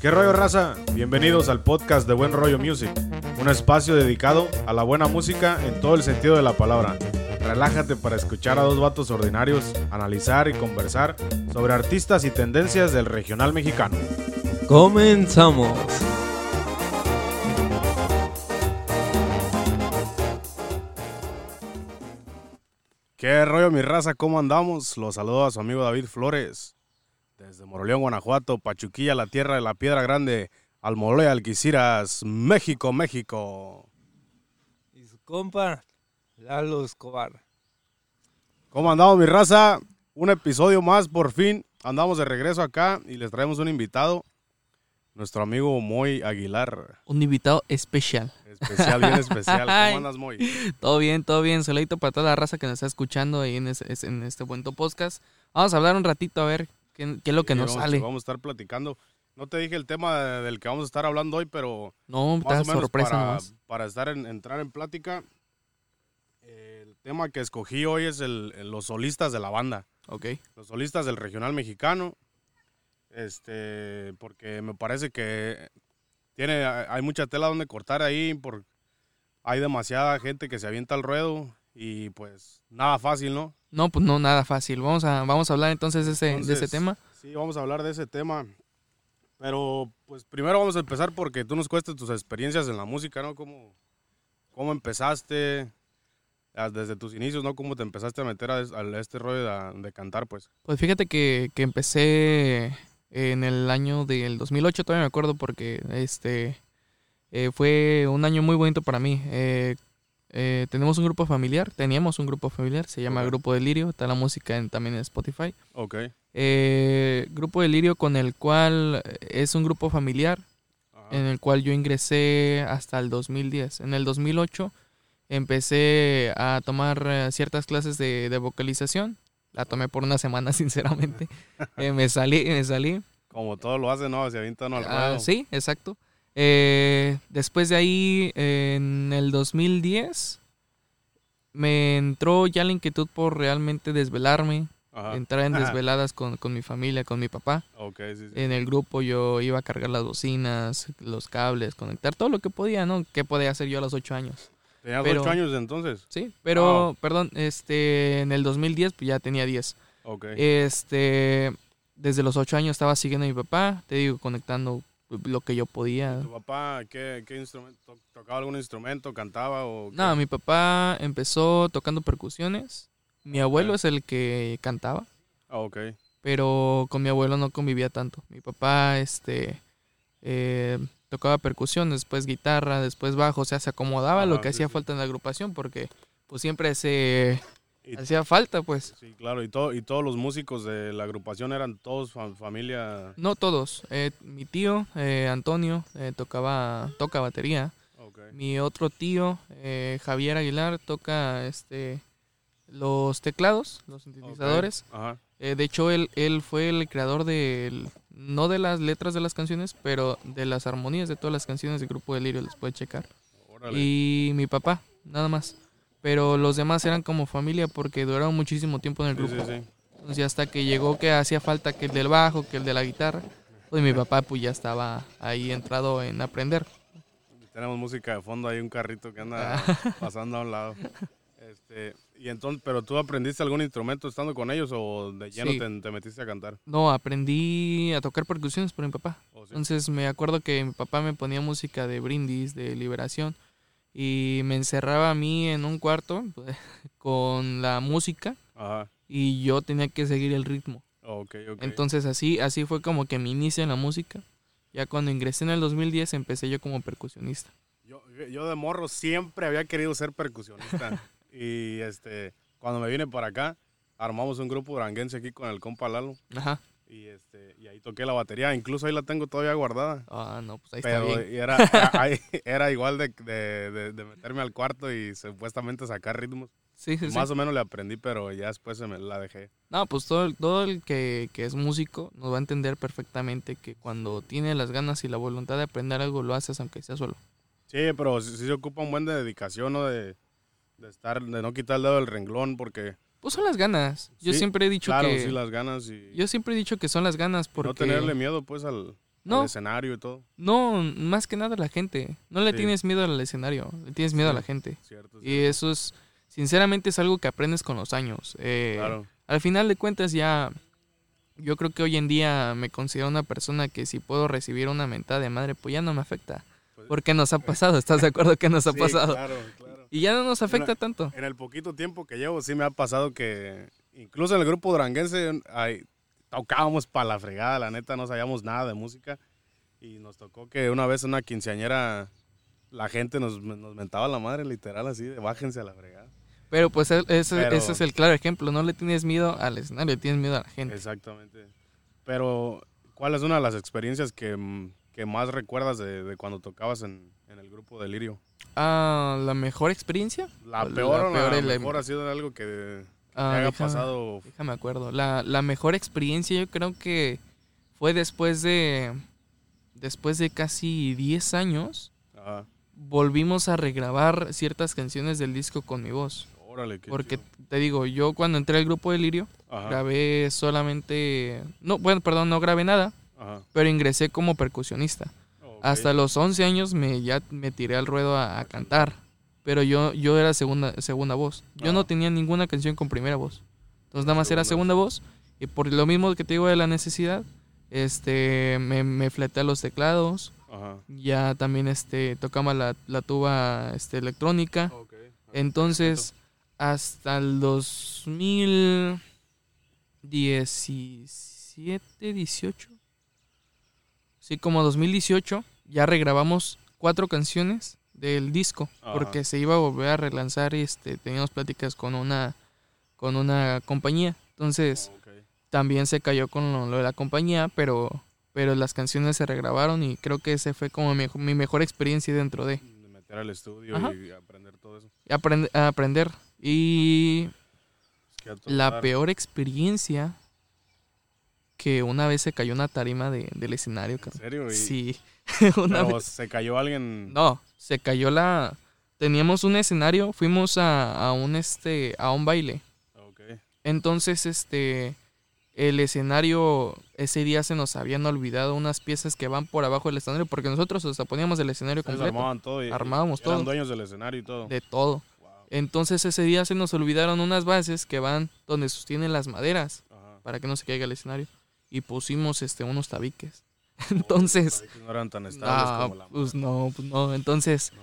¿Qué rollo raza? Bienvenidos al podcast de Buen Rollo Music, un espacio dedicado a la buena música en todo el sentido de la palabra. Relájate para escuchar a dos vatos ordinarios, analizar y conversar sobre artistas y tendencias del regional mexicano. Comenzamos. ¿Qué rollo mi raza? ¿Cómo andamos? Los saludo a su amigo David Flores. Desde Moroleón, Guanajuato, Pachuquilla, la tierra de la piedra grande, Almoloya, Alquiciras, México, México. Y su compa, Lalo Escobar. ¿Cómo andamos mi raza? Un episodio más, por fin. Andamos de regreso acá y les traemos un invitado. Nuestro amigo Moy Aguilar. Un invitado especial. Especial, bien especial. ¿Cómo andas, Moy? Todo bien, todo bien. Solito para toda la raza que nos está escuchando ahí en, ese- en este buen podcast. Vamos a hablar un ratito a ver qué, qué es lo que Sí, nos vamos, sale. Vamos a estar platicando. No te dije el tema de- del que vamos a estar hablando hoy, pero No, más está o menos sorpresa para, nomás. para estar en, entrar en plática. El tema que escogí hoy es el- los solistas de la banda. Ok. Los solistas del regional mexicano. Este, porque me parece que tiene, hay mucha tela donde cortar ahí. Por, hay demasiada gente que se avienta al ruedo. Y pues nada fácil, ¿no? No, pues no, nada fácil. Vamos a, vamos a hablar entonces de ese, de ese tema. Sí, vamos a hablar de ese tema. Pero, pues primero vamos a empezar porque tú nos cuestes tus experiencias en la música, ¿no? ¿Cómo, cómo empezaste ah, desde tus inicios, ¿no? ¿Cómo te empezaste a meter a este rollo de, de cantar, pues? Pues fíjate que, que empecé en el año del 2008, todavía me acuerdo porque este eh, fue un año muy bonito para mí. Eh, eh, tenemos un grupo familiar, teníamos un grupo familiar, se llama. Grupo Delirio, está la música en- también en Spotify. Ok. Eh, grupo Delirio con el cual eh, es un grupo familiar Ajá. en el cual yo ingresé hasta el 2010. En el 2008 empecé a tomar eh, ciertas clases de, de vocalización. La tomé por una semana, sinceramente. Eh, me salí, me salí. Como todo lo hace, ¿no? Se avienta uno al Ah, sí, exacto. Eh, después de ahí, en el 2010, me entró ya la inquietud por realmente desvelarme, Ajá. entrar en desveladas con, con mi familia, con mi papá. Ok, sí, sí. En el grupo yo iba a cargar las bocinas, los cables, conectar todo lo que podía, ¿no? ¿Qué podía hacer yo a los ocho años? ¿Tenías pero- ocho años entonces? Sí, pero, Wow. perdón, este, en el 2010 pues ya tenía 10. Ok. Este, desde los ocho años estaba siguiendo a mi papá, te digo, conectando lo que yo podía. ¿Tu papá qué, qué instrumento? ¿Tocaba algún instrumento? ¿Cantaba o? No, mi papá empezó tocando percusiones. Mi abuelo es el que cantaba, Ah, ok. pero con mi abuelo no convivía tanto. Mi papá, este, eh, tocaba percusión, después guitarra, después bajo, o sea, se acomodaba lo Ajá, que sí, hacía sí. falta en la agrupación porque pues siempre se hacía falta, pues. Sí, claro. ¿Y, todo, y todos los músicos de la agrupación eran todos fa- familia? No todos. eh, mi tío, eh, Antonio, eh, tocaba, toca batería. Ok. Mi otro tío, eh, Javier Aguilar, toca este los teclados, los sintetizadores. Ok, Ajá. Eh, de hecho, él, él fue el creador de, no de las letras de las canciones, pero de las armonías de todas las canciones del Grupo Delirio, les puede checar. Órale. Y mi papá, nada más. Pero los demás eran como familia porque duraron muchísimo tiempo en el grupo. sí, sí. Entonces hasta que llegó que hacía falta que el del bajo, que el de la guitarra, pues mi papá pues ya estaba ahí entrado en aprender. Tenemos música de fondo, hay un carrito que anda Ah. pasando a un lado. Este, y entonces, ¿pero tú aprendiste algún instrumento estando con ellos o de lleno Sí. te, te metiste a cantar? No, aprendí a tocar percusiones por mi papá. ¿O sí? Entonces me acuerdo que mi papá me ponía música de brindis, de liberación, y me encerraba a mí en un cuarto pues, con la música Ajá. y yo tenía que seguir el ritmo. Ok, ok. Entonces así, así fue como que mi inicio en la música. Ya cuando ingresé en el 2010 empecé yo como percusionista. yo, yo de morro siempre había querido ser percusionista. y este, cuando me vine para acá, armamos un grupo duranguense aquí con el compa Lalo. Ajá. Y, este, y ahí toqué la batería. Incluso ahí la tengo todavía guardada. Ah, no, pues ahí Pero está bien. era, era, igual de, de- de- de meterme al cuarto y supuestamente sacar ritmos. Sí, sí, sí. Más o menos le aprendí, pero ya después se me la dejé. No, pues todo, el- todo el que, que es músico nos va a entender perfectamente que cuando tiene las ganas y la voluntad de aprender algo lo haces aunque sea solo. Sí, pero sí, sí se ocupa un buen de dedicación, ¿no? De, de estar, de no quitar el dedo del renglón, porque Pues son las ganas. Yo Sí, siempre he dicho claro, que sí las ganas y yo siempre he dicho que son las ganas porque no tenerle miedo, pues, al... No, No. al escenario y todo. No, más que nada la gente. No le Sí. tienes miedo al escenario, le tienes miedo a la gente. Cierto, Y eso es, sinceramente, es algo que aprendes con los años. Eh, Claro. Al final de cuentas ya, yo creo que hoy en día me considero una persona que si puedo recibir una mentada de madre, pues ya no me afecta. Pues- Porque nos ha pasado, ¿estás de acuerdo que nos ha pasado? Claro, claro. Y ya no nos afecta Mira, tanto. En el poquito tiempo que llevo, sí me ha pasado que incluso en el grupo duranguense ay, tocábamos para la fregada, la neta, no sabíamos nada de música. Y nos tocó que una vez una quinceañera, la gente nos, nos mentaba la madre, literal, así, de bájense a la fregada. Pero pues e- ese, Pero- ese es el claro ejemplo. No le tienes miedo al escenario, le tienes miedo a la gente. Exactamente. Pero, ¿cuál es una de las experiencias que, que más recuerdas de, de cuando tocabas en, en el grupo Delirio? Ah, ¿la mejor experiencia? La La peor o peor la la- mejor ha sido algo que Ah, haya déjame- pasado. Déjame acuerdo. La, la mejor experiencia yo creo que fue después de... Después de casi 10 años, Ajá. volvimos a regrabar ciertas canciones del disco con mi voz. Órale, qué Porque chido. te digo, yo cuando entré al grupo de Lirio, Ajá, grabé solamente... No, bueno, perdón, no grabé nada, ajá. pero ingresé como percusionista. Hasta los 11 años me ya me tiré al ruedo a, a cantar. Pero yo, yo era segunda, segunda voz. Yo Ah. no tenía ninguna canción con primera voz. Entonces nada más era Segunda. voz. Y por lo mismo que te digo de la necesidad, este me, me fleté a los teclados. Ajá. Ya también este tocaba la, la tuba este, electrónica. Entonces, hasta el 2017, 18. Sí, como 2018, ya regrabamos cuatro canciones del disco. Ajá. Porque se iba a volver a relanzar y este, teníamos pláticas con una, con una compañía. Entonces, también se cayó con lo, lo de la compañía, pero, pero las canciones se regrabaron y creo que ese fue como mi, mi mejor experiencia dentro de meter al estudio Ajá. y aprender todo eso. aprend- a aprender. Y la peor experiencia que una vez se cayó una tarima de, del escenario. ¿En serio? Y- Sí, una pero vez. se cayó alguien. No, se cayó la... Teníamos un escenario, fuimos a, a un este a un baile. Ok. Entonces, este el escenario ese día se nos habían olvidado unas piezas que van por abajo del escenario porque nosotros hasta poníamos el escenario Ustedes completo armaban todo. Y, Armábamos eran todo. dueños del escenario y todo. de todo. Wow. Entonces ese día se nos olvidaron unas bases que van donde sostienen las maderas Ajá. para que no se caiga el escenario y pusimos este unos tabiques. Entonces, no eran tan estables no, como la pues no, pues no. Entonces, No,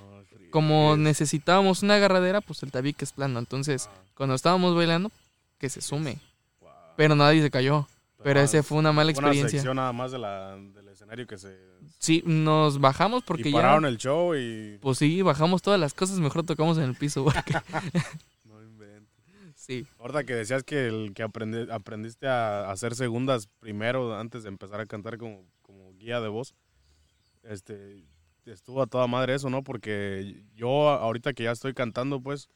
como Es- necesitábamos una agarradera, pues el tabique es plano. Entonces, Ajá. cuando estábamos bailando, que se sume. Wow. Pero nadie se cayó. Pero Ah, ese fue una mala Una experiencia. sección nada más de la, del escenario que se. Sí, nos bajamos porque y ya. pararon el show y. Pues sí, bajamos todas las cosas, mejor tocamos en el piso. porque-. sí. Ahorita que decías que el que aprendi- aprendiste a hacer segundas primero antes de empezar a cantar como, como guía de voz, este, estuvo a toda madre eso, ¿no? Porque yo ahorita que ya estoy cantando, pues,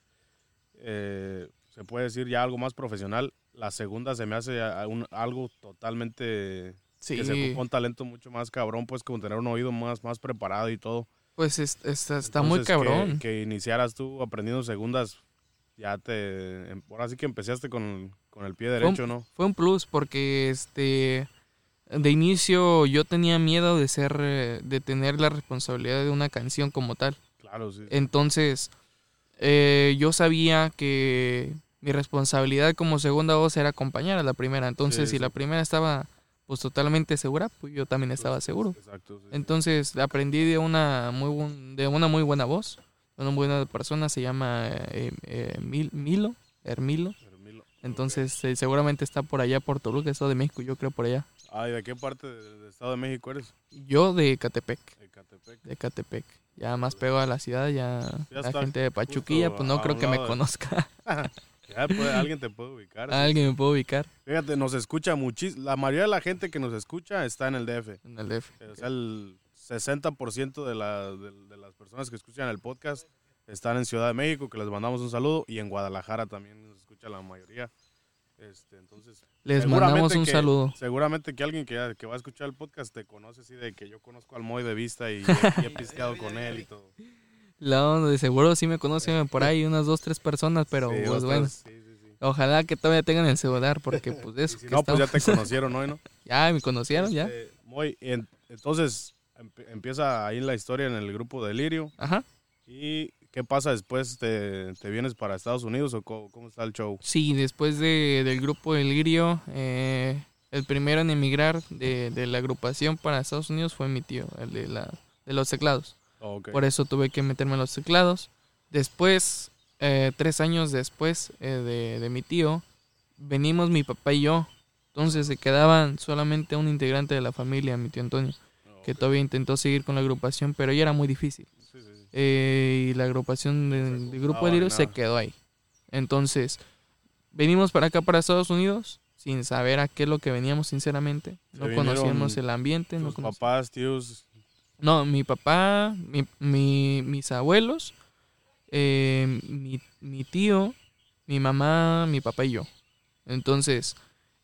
eh, se puede decir ya algo más profesional, la segunda se me hace a- un- algo totalmente Sí. que se ocupa un talento mucho más cabrón, pues como tener un oído más, más preparado y todo. Pues es- es- está muy Entonces, que- cabrón. Que, iniciaras tú aprendiendo segundas, ya te. em- Ahora sí que empezaste con, con el pie derecho, ¿no? Fue un plus porque este de inicio yo tenía miedo de ser eh, de tener la responsabilidad de una canción como tal. Claro, sí. Entonces eh, yo sabía que mi responsabilidad como segunda voz era acompañar a la primera. Entonces Sí, si la primera estaba pues totalmente segura, pues yo también estaba seguro. Exacto. sí. Entonces aprendí de una muy buen- de una muy buena voz, una buena persona se llama eh, eh, Mil- Milo, Hermilo. Hermilo. Entonces eh, seguramente está por allá por Toluca, Estado de México, yo creo por allá. Ah, ¿y de qué parte de- del Estado de México eres? Yo de Catepec, Ecatepec. de Catepec. Ya más pego a la ciudad, ya, Ya la gente de Pachuquilla, pues no creo que me de- conozca. Ya puede- alguien te puede ubicar. Alguien me puede ubicar Fíjate, nos escucha muchísimo. La mayoría de la gente que nos escucha está en el DF. en el DF. O sea, el 60% de, la, de, de las personas que escuchan el podcast están en Ciudad de México, que les mandamos un saludo, y en Guadalajara también nos escucha la mayoría. Este, entonces, Les mandamos un que- saludo. Seguramente que alguien que, que va a escuchar el podcast te conoce así de que yo conozco al Moy de vista y, y he pisteado con él y todo. Onda, de seguro sí me conocen por ahí unas dos, tres personas, pero Sí, pues otras- bueno. sí, sí, sí. Ojalá que todavía tengan el celular, porque pues eso si que no, pues ya te conocieron hoy, ¿no? ya me conocieron, ya. Este, en- entonces empieza ahí la historia en el grupo de Lirio. Ajá. ¿Y qué pasa después? ¿Te, te vienes para Estados Unidos o co- cómo, está el show? Sí, después de, del grupo del Lirio, eh, el primero en emigrar de, de la agrupación para Estados Unidos fue mi tío, el de, la, de los teclados. Oh, ok. Por eso tuve que meterme en los teclados. Después, eh, tres años después eh, de, de mi tío, venimos mi papá y yo. Entonces se quedaban solamente un integrante de la familia, mi tío Antonio, que todavía intentó seguir con la agrupación, pero ya era muy difícil. Sí, sí, sí. Eh, y la agrupación del grupo de se quedó ahí. Entonces, venimos para acá, para Estados Unidos, sin saber a qué es lo que veníamos, sinceramente. No conocíamos el ambiente. No, Tus conoc- papás, tíos. no, mi papá, mi, mi- mis abuelos, eh, mi, mi tío, mi mamá, mi papá y yo. Entonces,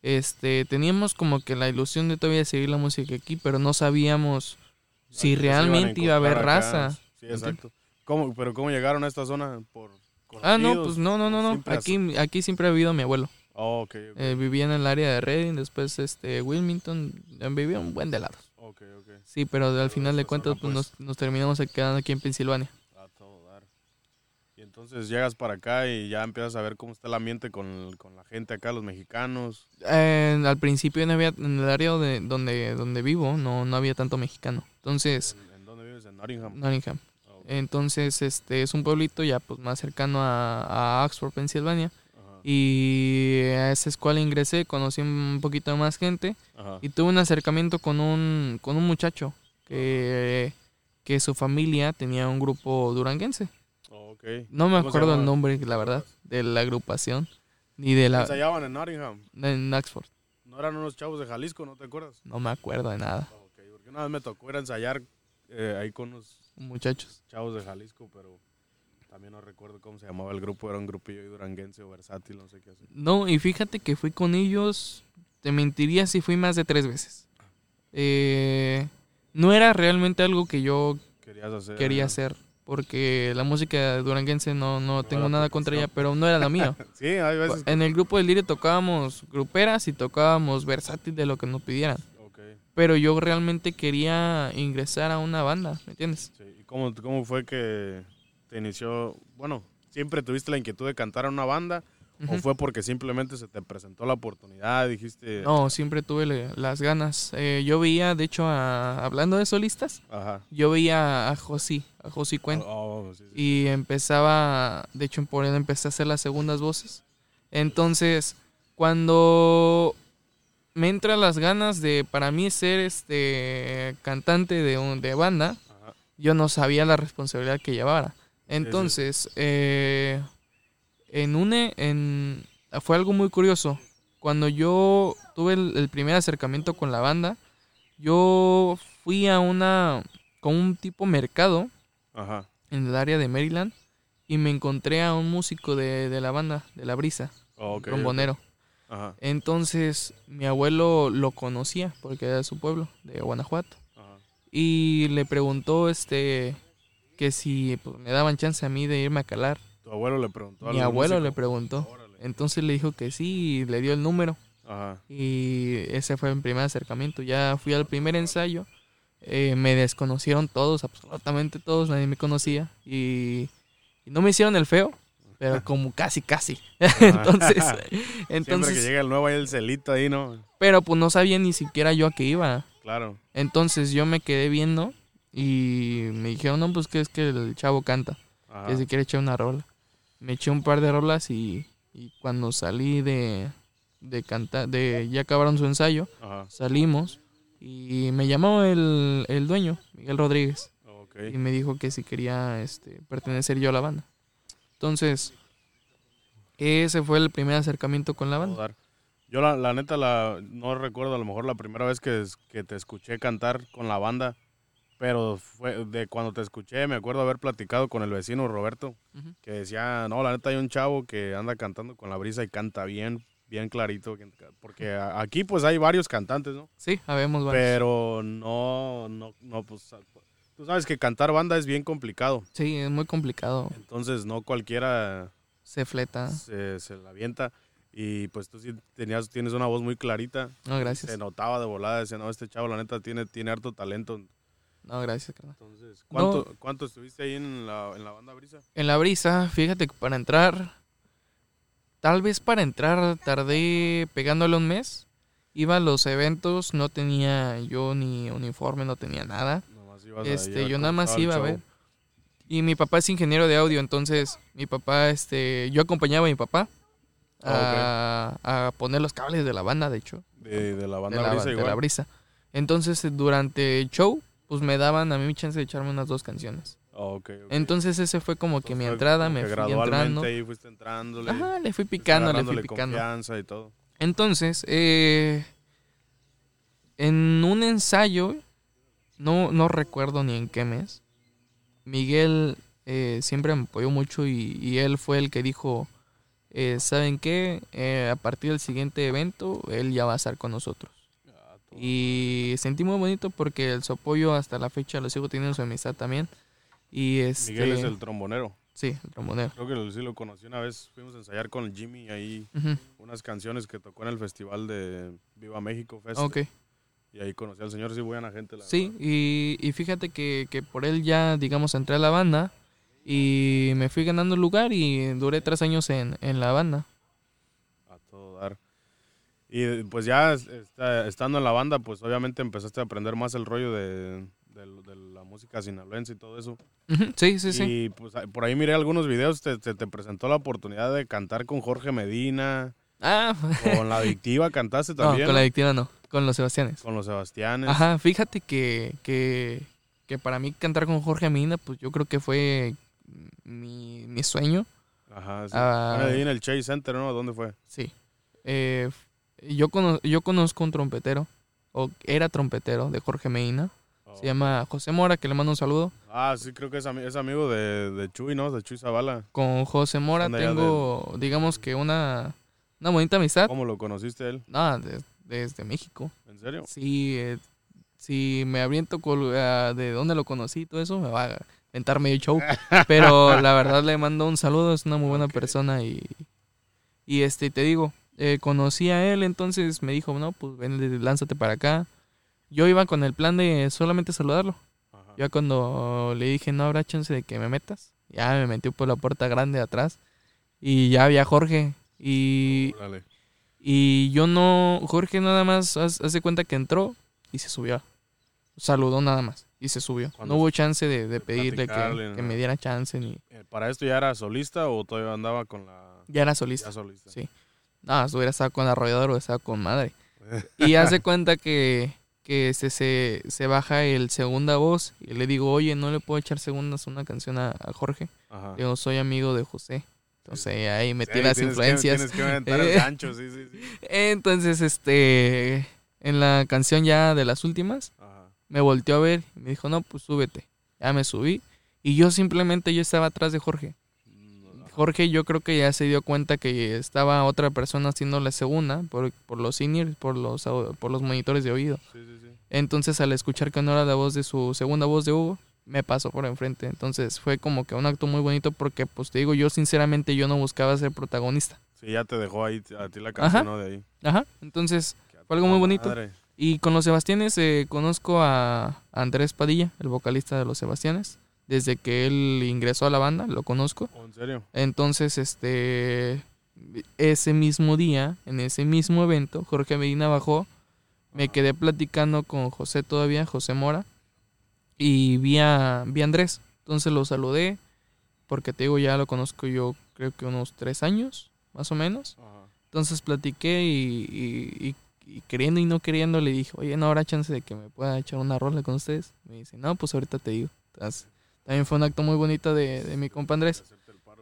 este, teníamos como que la ilusión de todavía seguir la música aquí, pero no sabíamos ¿a si realmente iba a haber acá? raza. Sí, exacto. ¿Cómo, ¿Pero cómo llegaron a esta zona? ¿Por Ah, no, pues no, no, no, no. Aquí, aquí siempre ha vivido mi abuelo. Oh. Eh, vivía en el área de Reading, después este Wilmington, vivía un buen de lados. Sí, pero al final de cuentas pues, pues. nos, nos terminamos quedando aquí en Pensilvania. A todo dar. Y entonces llegas para acá y ya empiezas a ver cómo está el ambiente con, con la gente acá, los mexicanos. Eh, al principio no había, en el área de, donde, donde vivo no, no había tanto mexicano. Entonces, ¿En, en dónde vives? En Nottingham. Nottingham. Ah. Entonces, este es un pueblito ya pues más cercano a, a Oxford, Pensilvania. Ajá, Y a esa escuela ingresé, conocí un poquito más gente. ajá. Y tuve un acercamiento con un, con un muchacho que, que su familia tenía un grupo duranguense. Oh. No me ¿Cómo se acuerdo el nombre, la verdad, de la agrupación. Ni de la... Ensayaban en Nottingham. En Oxford. No eran unos chavos de Jalisco, ¿no te acuerdas? No me acuerdo de nada. Oh, porque una vez me tocó ir a ensayar eh, ahí con unos Muchachos. chavos de Jalisco, pero también no recuerdo cómo se llamaba el grupo. Era un grupillo duranguense o versátil, no sé qué así. No, y fíjate que fui con ellos, te mentiría si fui más de tres veces. Eh, no era realmente algo que yo Querías hacer. quería hacer, porque la música duranguense no, no tengo nada contra ella, pero no era la mía. Sí, hay veces. que- En el grupo del Lirio tocábamos gruperas y tocábamos versátil de lo que nos pidieran. Ok, Pero yo realmente quería ingresar a una banda, ¿me entiendes? sí. ¿Y cómo, cómo fue que te inició? Bueno, ¿siempre tuviste la inquietud de cantar en una banda? ¿O fue porque simplemente se te presentó la oportunidad? Dijiste. No, siempre tuve le- las ganas. Eh, yo veía, de hecho, a- hablando de solistas, Ajá. yo veía a Josi, a Josi Cuen. Oh, sí, sí. Y empezaba, de hecho, por él empecé a hacer las segundas voces. Entonces, cuando me entran las ganas de, para mí, ser este cantante de, un, de banda, Ajá. yo no sabía la responsabilidad que llevara. Entonces, eh, en une, en, fue algo muy curioso. Cuando yo tuve el, el primer acercamiento con la banda, yo fui a una, con un tipo mercado Ajá. en el área de Maryland y me encontré a un músico de, de la banda, de La Brisa, Oh, un. Ajá. Entonces, mi abuelo lo conocía porque era de su pueblo, de Guanajuato. Ajá. Y le preguntó este que si pues, me daban chance a mí de irme a calar. Tu abuelo le preguntó Mi abuelo músico? le preguntó. Órale. Entonces le dijo que sí y le dio el número. Ajá. Y ese fue mi primer acercamiento. Ya fui al primer ensayo. eh, me desconocieron todos, absolutamente todos, nadie me conocía. Y, y no me hicieron el feo, pero como casi, casi. entonces, Siempre que entonces llega el nuevo hay el celito ahí, ¿no? pero pues no sabía ni siquiera yo a qué iba. Claro. Entonces yo me quedé viendo y me dijeron, no, pues que es que el chavo canta, Ajá. que se quiere echar una rola. Me eché un par de rolas y, y cuando salí de, de cantar, de ya acabaron su ensayo, Ajá. salimos y me llamó el, el dueño, Miguel Rodríguez, y me dijo que si quería este, pertenecer yo a la banda. Entonces, ese fue el primer acercamiento con la banda. Yo la, la neta la, no recuerdo a lo mejor la primera vez que, que te escuché cantar con la banda, pero fue de cuando te escuché me acuerdo haber platicado con el vecino Roberto, que decía, no, la neta hay un chavo que anda cantando con la brisa y canta bien, bien clarito, que- porque aquí pues hay varios cantantes, ¿no? Sí, habemos varios. Pero no, no, no, pues tú sabes que cantar banda es bien complicado, Sí, es muy complicado. entonces no cualquiera Se fleta. se, se la avienta. Y pues tú sí tenías, tienes una voz muy clarita. No, gracias. Se notaba de volada, decía, no, este chavo la neta tiene, tiene harto talento. No, gracias, carnal. Entonces, ¿cuánto, ¿cuánto estuviste ahí en la, en la banda Brisa? En la brisa, fíjate que para entrar, tal vez para entrar tardé pegándole un mes. Iba a los eventos, no tenía yo ni uniforme, no tenía nada. Nomás Este, yo nada más iba a ver. Y mi papá es ingeniero de audio, entonces mi papá, este, yo acompañaba a mi papá a, a poner los cables de la banda, de hecho, De, de la de banda la, Brisa de igual. la brisa. Entonces, durante el show, pues me daban a mí mi chance de echarme unas dos canciones. Ah. Entonces ese fue como que mi entrada, me fui gradualmente entrando. fuiste entrándole. Ajá, le fui picando, le fui picando. confianza y todo. Entonces, eh, en un ensayo, no, no recuerdo ni en qué mes, Miguel eh, siempre me apoyó mucho y, y él fue el que dijo, eh, ¿saben qué? Eh, a partir del siguiente evento, él ya va a estar con nosotros. Y sentí muy bonito porque su apoyo hasta la fecha lo sigo teniendo su amistad también. Y este, Miguel es el trombonero. Sí, el trombonero. Creo que lo- sí lo conocí una vez. Fuimos a ensayar con el Jimmy ahí unas canciones que tocó en el festival de Viva México Fest. Ok. Y ahí conocí al señor, sí, buena gente. La Sí, y, y fíjate que, que por él ya, digamos, entré a la banda y me fui ganando el lugar y duré tres años en, en la banda. Y pues ya está- estando en la banda, pues obviamente empezaste a aprender más el rollo de, de- de la música sinaloense y todo eso. Sí, sí, sí. Y pues ahí- por ahí miré algunos videos, te, te, te presentó la oportunidad de cantar con Jorge Medina, Ah, con La Adictiva cantaste no, también. con la adictiva no, con los Sebastianes. Con los Sebastianes. Ajá, fíjate que, que, que para mí cantar con Jorge Mina, pues yo creo que fue mi, mi sueño. Ajá, sí. Ah. Ahí en el Chase Center, ¿no? ¿Dónde fue? Sí. Eh, yo, cono- yo conozco un trompetero, o era trompetero de Jorge Medina. Se llama José Mora, que le mando un saludo. Ah, sí, creo que es, es amigo de, de Chuy, ¿no? De Chuy Zavala. Con José Mora de tengo, digamos que una, una bonita amistad. ¿Cómo lo conociste él? Nada, de- desde México. ¿En serio? Sí, eh, si me abriento col- ah, de dónde lo conocí y todo eso, me va a inventar medio show. Pero la verdad le mando un saludo, es una muy buena persona y, y este, te digo, eh, conocí a él, entonces me dijo, no, pues ven, lánzate para acá. Yo iba con el plan de solamente saludarlo. Ajá. Ya cuando le dije, no habrá chance de que me metas, ya me metió por la puerta grande de atrás y ya había Jorge. Y, y yo no, Jorge nada más hace cuenta que entró y se subió. Saludó nada más y se subió. No hubo chance de, pedirle que, que me diera chance ni... Eh, ¿Para esto ya era solista o todavía andaba con la... Ya era solista. Ya solista? Sí. No, si hubiera estado con arrollador o estado con madre. Y hace cuenta que, que se, se, se baja el segunda voz y le digo, oye, no le puedo echar segundas una canción a, a Jorge. Ajá. Yo soy amigo de José. Entonces ahí metí Sí, las que- influencias. tienes que el gancho, sí, sí, sí. Entonces, este, en la canción ya de las últimas, Ajá. me volteó a ver y me dijo, no, pues súbete. Ya me subí. Y yo simplemente, yo estaba atrás de Jorge. Jorge yo creo que ya se dio cuenta que estaba otra persona haciendo la segunda por, por los seniors, por los, por los monitores de oído. Sí, sí, sí. Entonces al escuchar que no era la voz de su segunda voz de Hugo, me pasó por enfrente. Entonces fue como que un acto muy bonito porque pues te digo, yo sinceramente yo no buscaba ser protagonista. Sí, ya te dejó ahí a ti la canción, Ajá. ¿no? De ahí. Ajá. Entonces, Fue algo muy bonito. madre. y con los Sebastianes eh, conozco a Andrés Padilla, el vocalista de los Sebastianes. Desde que él ingresó a la banda, lo conozco. Oh, ¿En serio? Entonces, este, ese mismo día, en ese mismo evento, Jorge Medina bajó, me Ajá. quedé platicando con José todavía, José Mora, y vi a, vi a Andrés. Entonces lo saludé, porque te digo, ya lo conozco yo creo que unos tres años, más o menos. Ajá. Entonces platiqué y, y- y- y queriendo y no queriendo le dije, oye, no habrá chance de que me pueda echar una rola con ustedes. Me dice, no, pues ahorita te digo. Entonces, también fue un acto muy bonito de, de mi compa Andrés.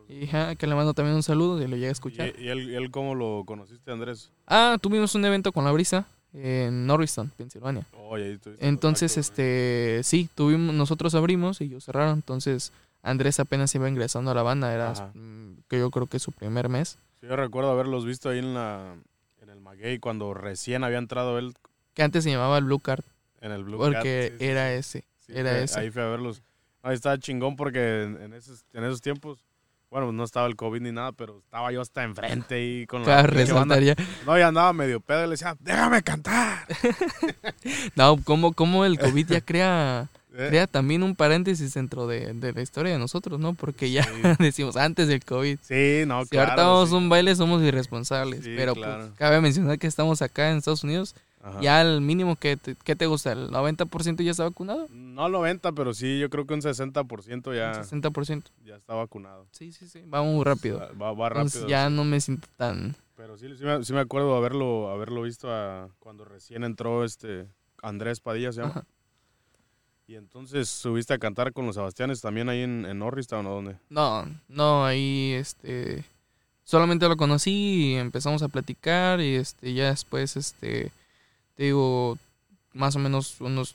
Y ja, que le mando también un saludo y lo llegué a escuchar. ¿Y, y él, cómo lo conociste, Andrés? Ah, tuvimos un evento con la brisa en Norriston, Pensilvania. Oh, Entonces, este, sí, tuvimos, nosotros abrimos y ellos cerraron. Entonces, Andrés apenas iba ingresando a la banda, era Ajá. mm, que yo creo que su primer mes. Sí, yo recuerdo haberlos visto ahí en la en el Maguey cuando recién había entrado él Que antes se llamaba Blue Card, en el Blue porque Cat. Sí, era sí. ese. Era ese. Ahí fui a verlos. Ahí estaba chingón porque en, esos, en esos tiempos Bueno, no estaba el COVID ni nada, pero estaba yo hasta enfrente y con la Para pinche banda. resaltar ya. No, ya andaba medio pedo y le decía, déjame cantar. No, ¿cómo, cómo el COVID ya crea, Eh, crea también un paréntesis dentro de, de la historia de nosotros, ¿no? Porque ya Sí. decimos antes del COVID. Sí, no, Si claro. ahorita vamos sí. un baile somos irresponsables. Sí, pero claro. pues, cabe mencionar que estamos acá en Estados Unidos. Ajá. Ya al mínimo que te, ¿qué te gusta, el 90% ya está vacunado. No 90, pero sí, yo creo que un 60% ya, 60%. ya está vacunado. Sí, sí, sí. Va muy rápido. Va, va Entonces, rápido. ya sí. no me siento tan... Pero sí, sí me, sí me acuerdo haberlo, haberlo visto a- cuando recién entró este Andrés Padilla, se llama. Ajá. Y entonces subiste a cantar con los Sebastianes también ahí en, en Norristown, ¿o dónde? No, no, ahí este solamente lo conocí y empezamos a platicar y este ya después este te digo más o menos unos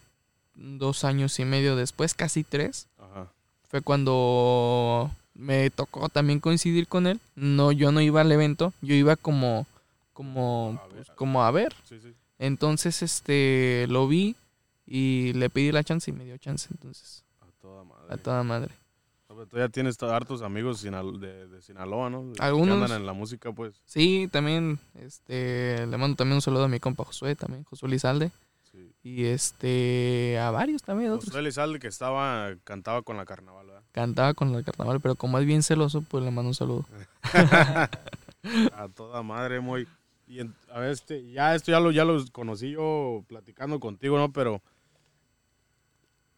dos años y medio después, casi tres, Ajá. fue cuando me tocó también coincidir con él. No, yo no iba al evento, yo iba como como A ver. pues, como a ver. Sí, sí. Entonces este lo vi y le pedí la chance y me dio chance, entonces A toda madre. a toda madre. No, pero Tú ya tienes to- hartos amigos de, de Sinaloa, ¿no? Algunos. Que andan en la música, pues. Sí, también, este, le mando también un saludo a mi compa Josué, también, Josué Lizalde. Sí. Y este, a varios también, otros. Josué Elizalde que estaba, cantaba con la carnaval, ¿verdad? Cantaba con el carnaval, pero como es bien celoso, pues le mando un saludo. A toda madre, muy. Y en- a ver, este, ya esto ya lo, ya lo conocí yo platicando contigo, ¿no? Pero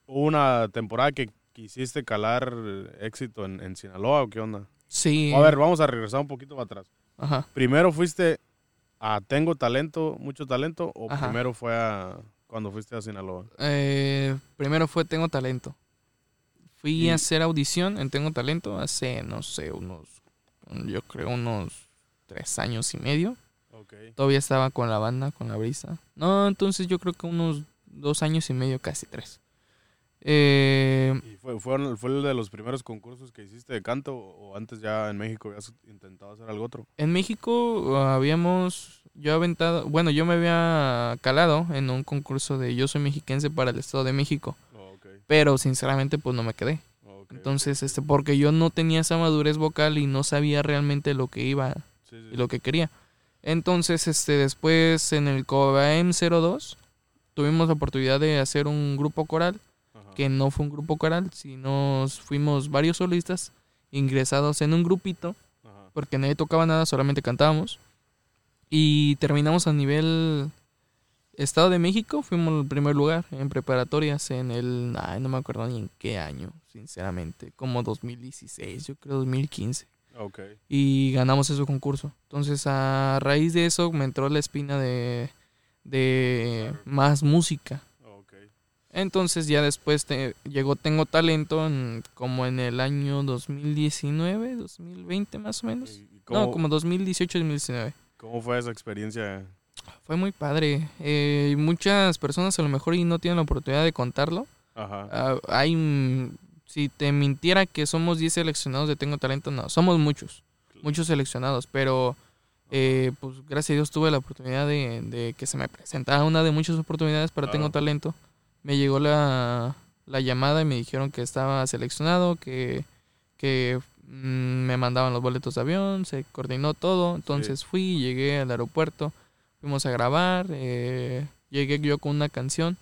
hubo una temporada que quisiste calar éxito en, en Sinaloa, ¿o qué onda? Sí. A ver, vamos a regresar un poquito para atrás. Ajá. ¿Primero fuiste a Tengo Talento, mucho talento, o Ajá. primero fue a cuando fuiste a Sinaloa? Eh, primero fue Tengo Talento. Fui Y- a hacer audición en Tengo Talento hace, no sé, unos, yo creo unos tres años y medio. Ok. Todavía estaba con la banda, con la brisa. No, entonces yo creo que unos dos años y medio, casi tres. Eh, ¿Y fue, fue, fue el de los primeros concursos que hiciste de canto o antes ya en México habías intentado hacer algo otro? En México uh, habíamos, yo aventado, bueno, yo me había calado en un concurso de Yo soy mexiquense para el Estado de México, Oh, pero sinceramente pues no me quedé. Ok, Entonces, este, porque yo no tenía esa madurez vocal y no sabía realmente lo que iba Sí, sí, y lo que quería. Entonces, este, después en el COBAM 02 tuvimos la oportunidad de hacer un grupo coral. Que no fue un grupo coral, sino fuimos varios solistas ingresados en un grupito Ajá. porque nadie tocaba nada, solamente cantábamos. Y terminamos a nivel Estado de México, fuimos el primer lugar en preparatorias en el, ay, no me acuerdo ni en qué año, sinceramente, como 2016, yo creo 2015. Ok. Y ganamos ese concurso. Entonces, a raíz de eso me entró la espina de, de más música. Entonces ya después te- llegó Tengo Talento en- como en el año 2019, 2020 más o menos. ¿Y y cómo, No, como 2018, 2019. cómo fue esa experiencia? Fue muy padre. Eh, muchas personas a lo mejor y no tienen la oportunidad de contarlo. Ajá. Ah, hay, si te mintiera que somos 10 seleccionados de Tengo Talento, no, somos muchos, muchos seleccionados, pero eh, pues gracias a Dios tuve la oportunidad de, de que se me presentara una de muchas oportunidades para Tengo. Talento. Me llegó la, la llamada y me dijeron que estaba seleccionado, que, que mm, me mandaban los boletos de avión, se coordinó todo, entonces fui, llegué al aeropuerto, fuimos a grabar, eh, llegué yo con una canción,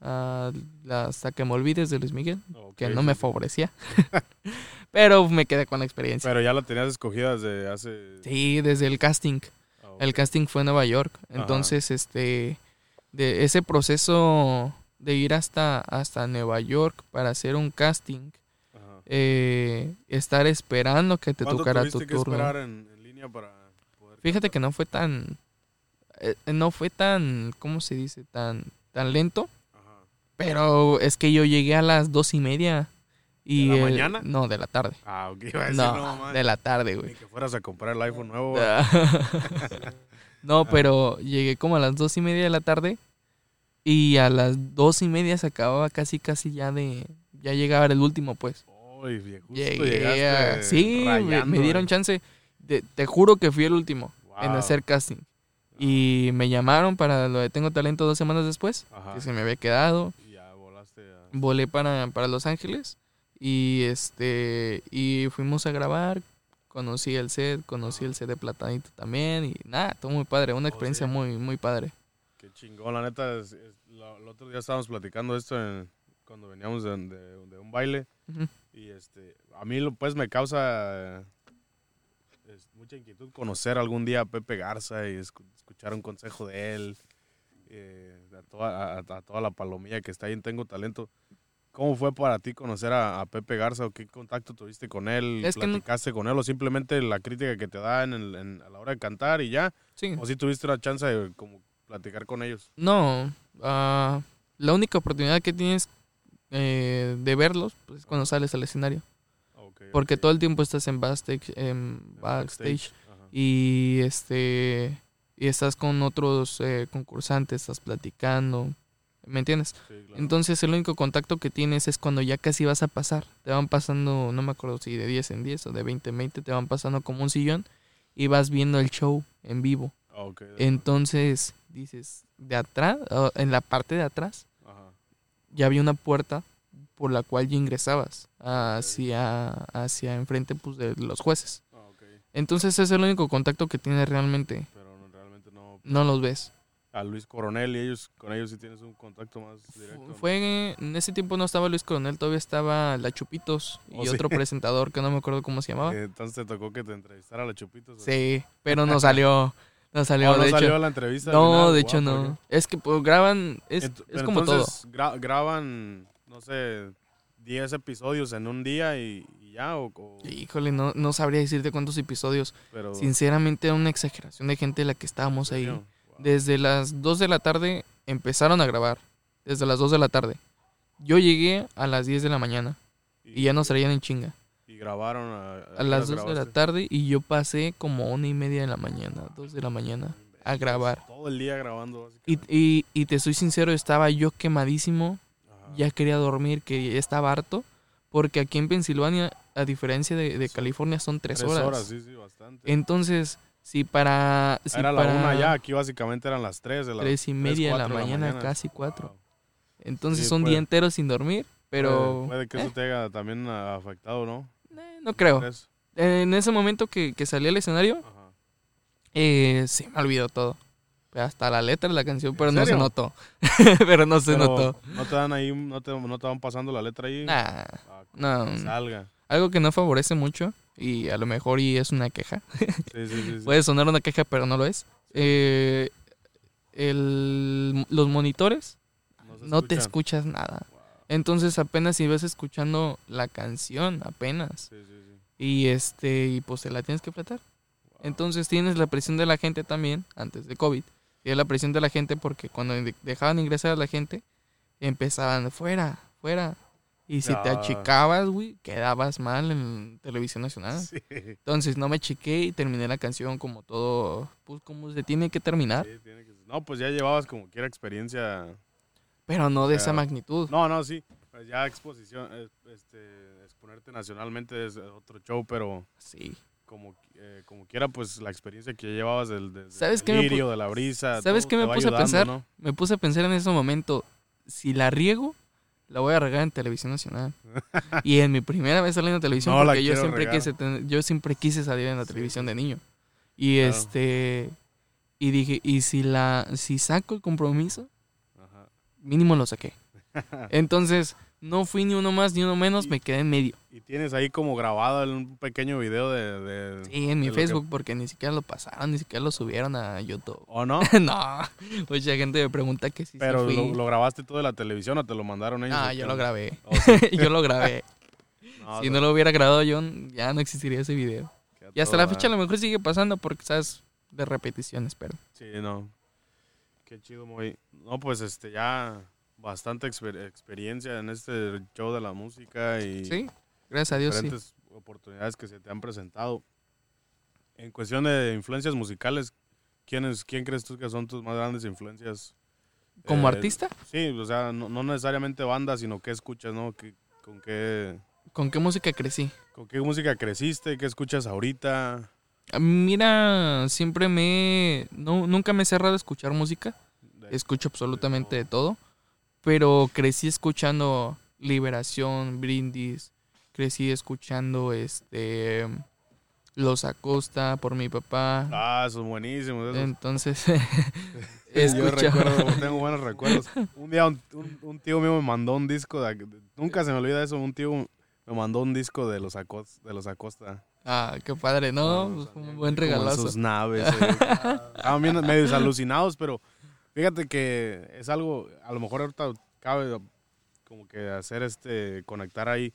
la hasta que me olvides de Luis Miguel, que no me favorecía, pero me quedé con la experiencia. Pero ya la tenías escogida desde hace... Sí, desde el casting. Ah. El casting fue en Nueva York. Ajá. Entonces, este, de ese proceso de ir hasta, hasta Nueva York para hacer un casting, eh, estar esperando que te ¿Cuánto tocara tu turno. esperar en, en línea para poder Fíjate que no fue tan, eh, no fue tan, ¿cómo se dice? Tan, tan lento. Ajá. Pero es que yo llegué a las dos y media. Y ¿De la el- mañana? No, de la tarde. Ah, ok. Iba a decir, No, de la tarde, güey. Ni que fueras a comprar el iPhone nuevo. no, pero llegué como a las dos y media de la tarde y a las dos y media se acababa casi, casi ya de, ya llegaba el último, pues. Uy, justo Llegué a- sí, me, dieron chance. De- te juro que fui el último en hacer casting. Y me llamaron para lo de Tengo Talento dos semanas después, Ajá. que se me había quedado. Y ya volaste a... Volé para, para Los Ángeles Y este y fuimos a grabar, conocí el set, conocí el set de Platanito también y nada, todo muy padre, una Oh, experiencia sí. muy muy padre. Qué chingón, la neta. es- el otro día estábamos platicando esto en- cuando veníamos de, de- de un baile. Ujú. Y este, a mí lo- pues me causa eh, es mucha inquietud conocer algún día a Pepe Garza y escu- escuchar un consejo de él. eh, a, toda, a- a toda la palomilla que está ahí en Tengo Talento. ¿Cómo fue para ti conocer a, a Pepe Garza? ¿O qué contacto tuviste con él? Es que no- ¿Platicaste con él? ¿O simplemente la crítica que te da en en- a la hora de cantar y ya? Sí. ¿O si tuviste una chance de como platicar con ellos? No, ah, la única oportunidad que tienes eh, de verlos pues, es cuando sales al escenario. Ok, Porque todo el tiempo estás en backstage, en backstage y este y estás con otros eh, concursantes, estás platicando, ¿me entiendes? Sí, claro. Entonces el único contacto que tienes es cuando ya casi vas a pasar. Te van pasando, no me acuerdo si de 10 en 10 o de 20 en 20, te van pasando como un sillón y vas viendo el show en vivo. Ah. Entonces dices, de atrás, o en la parte de atrás, Ajá. ya había una puerta por la cual ya ingresabas hacia, hacia enfrente pues, de los jueces. Ah, ok. Entonces ese es el único contacto que tienes realmente. Pero no, realmente no. No los ves. A Luis Coronel y ellos, con ellos sí tienes un contacto más directo. Fue en ese tiempo no estaba Luis Coronel, todavía estaba La Chupitos y Oh, sí. otro presentador que no me acuerdo cómo se llamaba. Entonces te tocó que te entrevistara a la Chupitos. Sí, pero no salió. No salió, Oh, no de salió hecho. la entrevista. No, de hecho Guau, ¿por no. Es que pues, graban, es, Ent- es como todo. entonces, gra- graban, no sé, 10 episodios en un día y, y ya, o, o- Híjole, no, no sabría decirte cuántos episodios. pero... Sinceramente era una exageración de gente la que estábamos ¿en ahí. Wow. Desde las 2 de la tarde empezaron a grabar. Desde las 2 de la tarde. Yo llegué a las 10 de la mañana y ya nos traían en chinga. Y grabaron a... A las 2 de la tarde y yo pasé como una y media de la mañana, 2 de la mañana, a grabar. Todo el día grabando, Y, básicamente. y, y te soy sincero, estaba yo quemadísimo, Ajá. ya quería dormir, que ya estaba harto, porque aquí en Pensilvania, a diferencia de, de California, son 3 Tres horas. horas, sí, sí, bastante. Entonces, si para... Si Era para la una ya, aquí básicamente eran las 3 de la Tres y media de la cuatro mañana, casi cuatro. Entonces Sí, son puede. día entero sin dormir, pero... Puede, puede que eh, eso te haya también afectado, ¿no? No creo. En ese momento que, que salí al escenario, eh, se me olvidó todo. Hasta la letra de la canción, pero ¿En no se notó. pero no se Pero notó. No te dan ahí, no te, no te van pasando la letra ahí. Nah, Ah, no. salga. Algo que no favorece mucho, y a lo mejor y es una queja. Sí, sí, sí. Puede sonar una queja, pero no lo es. Eh, el- los monitores no te escuchas nada. Wow. Entonces apenas si vas escuchando la canción, apenas. Sí, sí, sí. Y este, y pues te la tienes que. Wow. Entonces tienes la presión de la gente también, antes de COVID. Tienes la presión de la gente porque cuando de- dejaban ingresar a la gente, empezaban fuera, fuera. Y si te Ah. achicabas, güey, quedabas mal en televisión nacional. Sí, Entonces no me chiqué y terminé la canción como todo, pues como se tiene que terminar, sí, tiene que. No, pues ya llevabas como quiera experiencia. Pero no de esa magnitud. No, no, sí. Pues ya exposición, eh, este, exponerte nacionalmente es otro show, pero Sí. como, eh, como quiera, pues la experiencia que llevabas del, del, ¿Sabes del lirio, de la brisa. ¿Sabes qué me puse a pensar? ¿no? Me puse a pensar en ese momento, si la riego, la voy a regar en televisión nacional. y en mi primera vez saliendo en televisión, No porque yo siempre regar. quise yo siempre quise salir en la Sí, televisión de niño. Y Claro. este y dije, y si la si saco el compromiso. Mínimo lo saqué. Entonces, no fui ni uno más ni uno menos, me quedé en medio. Y tienes ahí como grabado un pequeño video de... de- Sí, en mi que- Facebook, porque ni siquiera lo pasaron, ni siquiera lo subieron a YouTube. ¿O no? no, mucha gente me pregunta que sí Pero fui. lo, lo grabaste todo de la televisión o te lo mandaron ellos. Ah, ¿o yo lo grabé. Yo lo grabé. No, si no lo hubiera grabado yo, ya no existiría ese video. Y hasta la fecha a lo mejor sigue pasando porque, ¿sabes? De repeticiones, pero... Sí, no. Qué chido, muy. No, pues este, ya bastante exper- experiencia en este show de la música y Sí, gracias a Dios, sí. diferentes oportunidades que se te han presentado. En cuestión de influencias musicales, ¿quiénes, ¿quién crees tú que son tus más grandes influencias? ¿Como Eh, artista? Sí, o sea, no, no necesariamente banda, sino qué escuchas, ¿no? ¿Qué- con, qué, ¿Con qué música crecí? ¿Con qué música creciste? ¿Qué escuchas ahorita? Ah, Mira, siempre me... No, nunca me he cerrado a escuchar música. Escucho absolutamente de todo. Pero crecí escuchando Liberación, Brindis, crecí escuchando este Los Acosta por mi papá. Ah, son buenísimos. esos. Entonces, Yo recuerdo, tengo buenos recuerdos. Un día un, un- un tío mío me mandó un disco, de, nunca se me olvida eso, un tío me mandó un disco de los, Acos- de los Acosta. Ah, qué padre, ¿no? No, Pues un buen regalazo. sus naves. eh. Estaban medio alucinados, pero fíjate que es algo, a lo mejor ahorita cabe como que hacer este, conectar ahí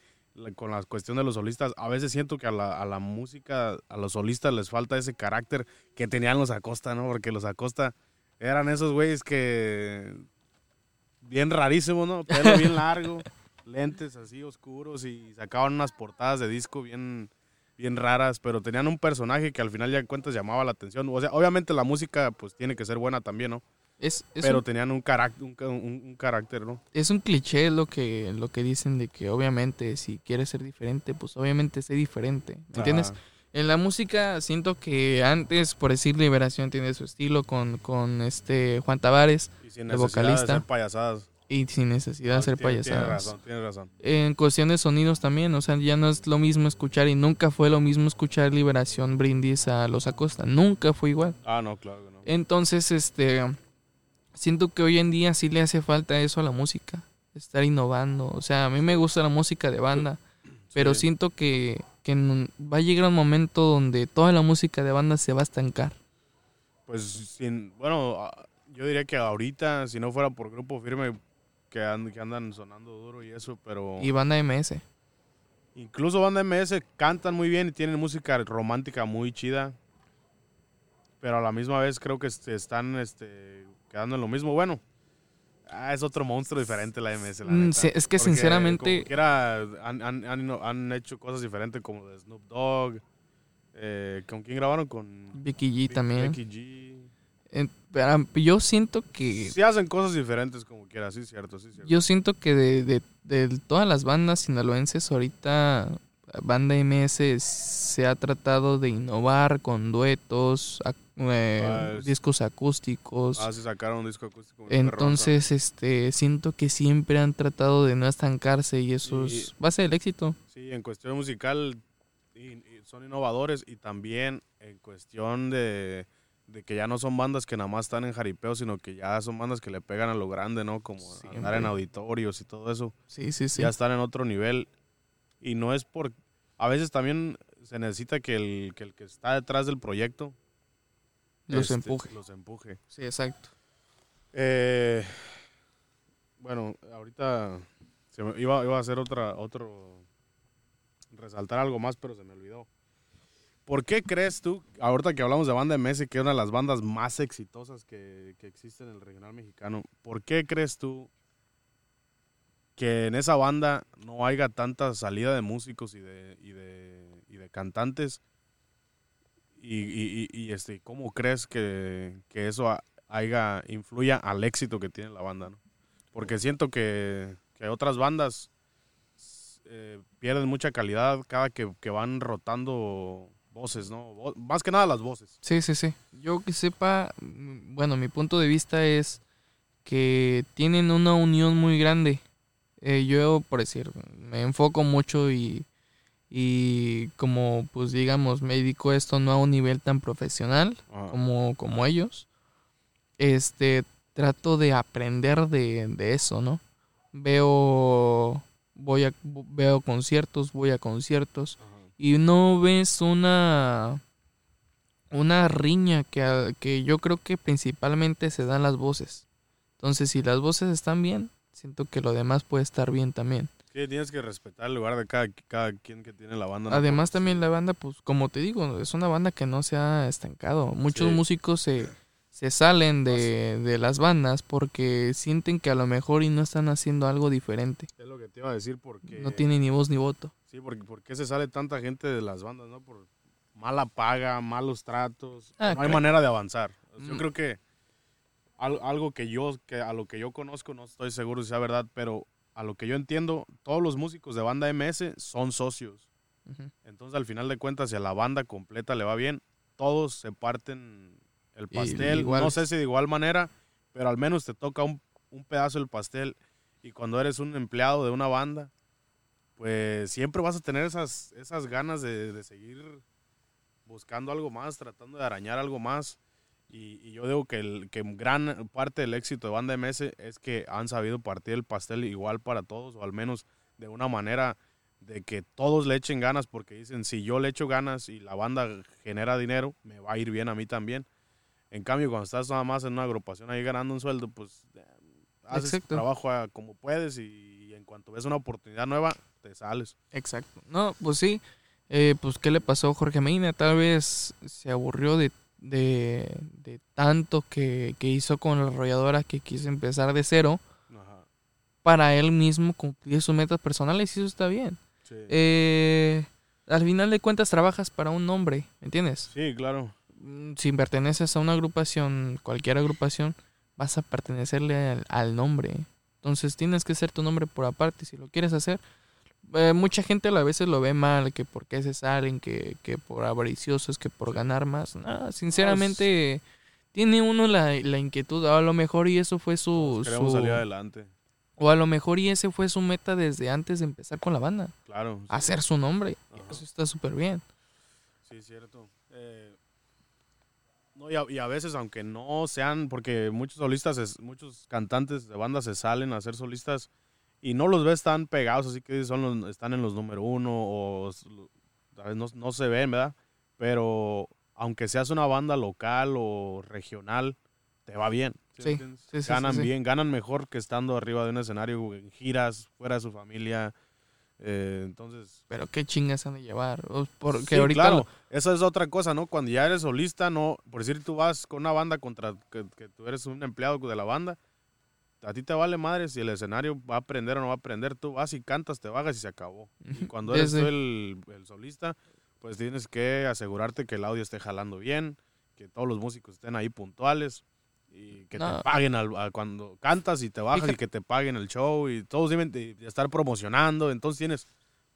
con la cuestión de los solistas. A veces siento que a la, a la música, a los solistas les falta ese carácter que tenían los Acosta, ¿no? Porque los Acosta eran esos güeyes que bien rarísimos, ¿no? Pelo bien largo, lentes así oscuros y sacaban unas portadas de disco bien bien raras, pero tenían un personaje que al final ya de cuentas llamaba la atención. O sea, obviamente la música pues tiene que ser buena también, ¿no? Es, es, pero un, tenían un carácter, un, un- un carácter, ¿no? es un cliché lo que, lo que dicen de que obviamente si quieres ser diferente, pues obviamente sé diferente. ¿Me entiendes? Ajá. En la música siento que antes, por decir Liberación tiene su estilo con, con este Juan Tavares Y sin el necesidad vocalista. de hacer payasadas. y sin necesidad de hacer Tienes- Tienes payasadas. razón, tienes razón. En cuestión de sonidos también, o sea, ya no es lo mismo escuchar y nunca fue lo mismo escuchar Liberación Brindis a Los Acosta, nunca fue igual. Ah, no, claro que no. Entonces, este, siento que hoy en día sí le hace falta eso a la música, estar innovando. O sea, a mí me gusta la música de banda, pero Sí. siento que, que va a llegar un momento donde toda la música de banda se va a estancar. Pues sin, bueno, ah, yo diría que ahorita, si no fuera por grupo firme, que, and- que andan sonando duro y eso, pero Y banda MS. incluso banda MS cantan muy bien y tienen música romántica muy chida, pero a la misma vez creo que este, están este, quedando en lo mismo. Bueno, ah, es otro monstruo diferente la MS, la Mm, neta. sí, es que Porque sinceramente- como quiera, han, han- han- hecho cosas diferentes como de Snoop Dogg. eh, ¿Con quién grabaron? Con Vicky G también. Becky G. Yo siento que Sí hacen cosas diferentes como quiera, sí, cierto, sí, cierto. Yo siento que de, de- de todas las bandas sinaloenses ahorita, Banda MS se ha tratado de innovar con duetos, ac- eh, Ah, es- discos acústicos. Ah, sí sacaron un disco acústico. Entonces, este, siento que siempre han tratado de no estancarse y eso Y- es base del éxito. Sí, en cuestión musical y- y son innovadores y también en cuestión de, de que ya no son bandas que nada más están en jaripeo, sino que ya son bandas que le pegan a lo grande, ¿no? Como andar en auditorios y todo eso. Sí, sí, sí. Ya están en otro nivel. Y no es por... A veces también se necesita que el que, el que está detrás del proyecto Los este, empuje. Los empuje. Sí, exacto. Eh, bueno, ahorita se me- iba, iba a hacer otra, otro, resaltar algo más, pero se me olvidó. ¿Por qué crees tú, ahorita que hablamos de banda MS, que es una de las bandas más exitosas que, que existe en el regional mexicano, ¿por qué crees tú que en esa banda no haya tanta salida de músicos y de, y de, y de cantantes? Y, y- este, ¿cómo crees que, que eso ha- haya, influya al éxito que tiene la banda? ¿no? Porque siento que, que otras bandas eh, pierden mucha calidad cada que, que van rotando voces, ¿no? Más que nada las voces. Sí, sí, sí. Yo que sepa, bueno, mi punto de vista es que tienen una unión muy grande. Eh, yo, por decir, me enfoco mucho y, y como, pues digamos, me dedico a esto no a un nivel tan profesional Ajá. como, como ellos. Este, trato de aprender de, de eso, ¿no? Veo, voy a, veo conciertos, voy a conciertos Ajá. y no ves una una riña que, que yo creo que principalmente se dan las voces. Entonces, si las voces están bien, siento que lo demás puede estar bien también. Sí, tienes que respetar el lugar de cada, cada quien que tiene la banda. ¿no? Además, Porque también la banda, pues como te digo, es una banda que no se ha estancado. Muchos Sí. músicos se, se salen de, de las bandas porque sienten que a lo mejor y no están haciendo algo diferente. Es lo que te iba a decir porque... No tiene ni voz ni voto. Sí, porque ¿por qué se sale tanta gente de las bandas, no? Por mala paga, malos tratos. Ah, no hay claro. manera de avanzar. Yo Mm. creo que algo que yo, que a lo que yo conozco, no estoy seguro si sea verdad, pero a lo que yo entiendo, todos los músicos de banda MS son socios. Entonces, al final de cuentas, si a la banda completa le va bien, todos se parten el pastel. igual. No sé si de igual manera, pero al menos te toca un, un pedazo del pastel. Y cuando eres un empleado de una banda, pues siempre vas a tener esas, esas ganas de, de seguir buscando algo más, tratando de arañar algo más. Y, y yo digo que, el, que gran parte del éxito de Banda MS es que han sabido partir el pastel igual para todos, o al menos de una manera de que todos le echen ganas, porque dicen, si yo le echo ganas y la banda genera dinero, me va a ir bien a mí también. En cambio, cuando estás nada más en una agrupación ahí ganando un sueldo, pues eh, haces tu Exacto. trabajo a como puedes y, en cuanto ves una oportunidad nueva, te sales. Exacto. No, pues sí. Eh, pues, ¿qué le pasó a Jorge Medina? Tal vez se aburrió de, de, de tanto que, que hizo con la arrolladora que quiso empezar de cero Ajá. para él mismo cumplir sus metas personales y eso está bien. Sí. Eh, al final de cuentas trabajas para un nombre, ¿me entiendes? Sí, claro. Mm, Si perteneces a una agrupación, cualquier agrupación, vas a pertenecerle al, al nombre. Entonces tienes que ser tu nombre por aparte si lo quieres hacer. Eh, mucha gente a veces lo ve mal, que por qué se salen, que, que por avariciosos, que por ganar más. Sinceramente, tiene uno la, la inquietud. A lo mejor y eso fue su... Queremos su- salir adelante. o a lo mejor y ese fue su meta desde antes de empezar con la banda. Claro. sí. Hacer su nombre. Ajá. Eso está súper bien. Sí, cierto. Eh, no, y, a, y a veces, aunque no sean, porque muchos solistas, muchos cantantes de banda se salen a ser solistas y no los ves tan pegados, así que son los- están en los número uno o no, no se ven, ¿verdad? Pero aunque seas una banda local o regional, te va bien. Sí, sí, sí, ganan sí. bien, ganan mejor que estando arriba de un escenario en giras, fuera de su familia. eh, entonces, Pero qué chingas han de llevar. Porque Sí, ahorita claro. lo- Esa es otra cosa, ¿no? Cuando ya eres solista, no, por decir tú vas con una banda contra que, que tú eres un empleado de la banda, a ti te vale madre si el escenario va a aprender o no va a aprender, tú vas y cantas, te bajas y se acabó. Y cuando eres tú el, el solista, pues tienes que asegurarte que el audio esté jalando bien, que todos los músicos estén ahí puntuales y que No. te paguen al- a cuando cantas y te bajas Fíjate. y que te paguen el show y todos deben de estar promocionando, entonces tienes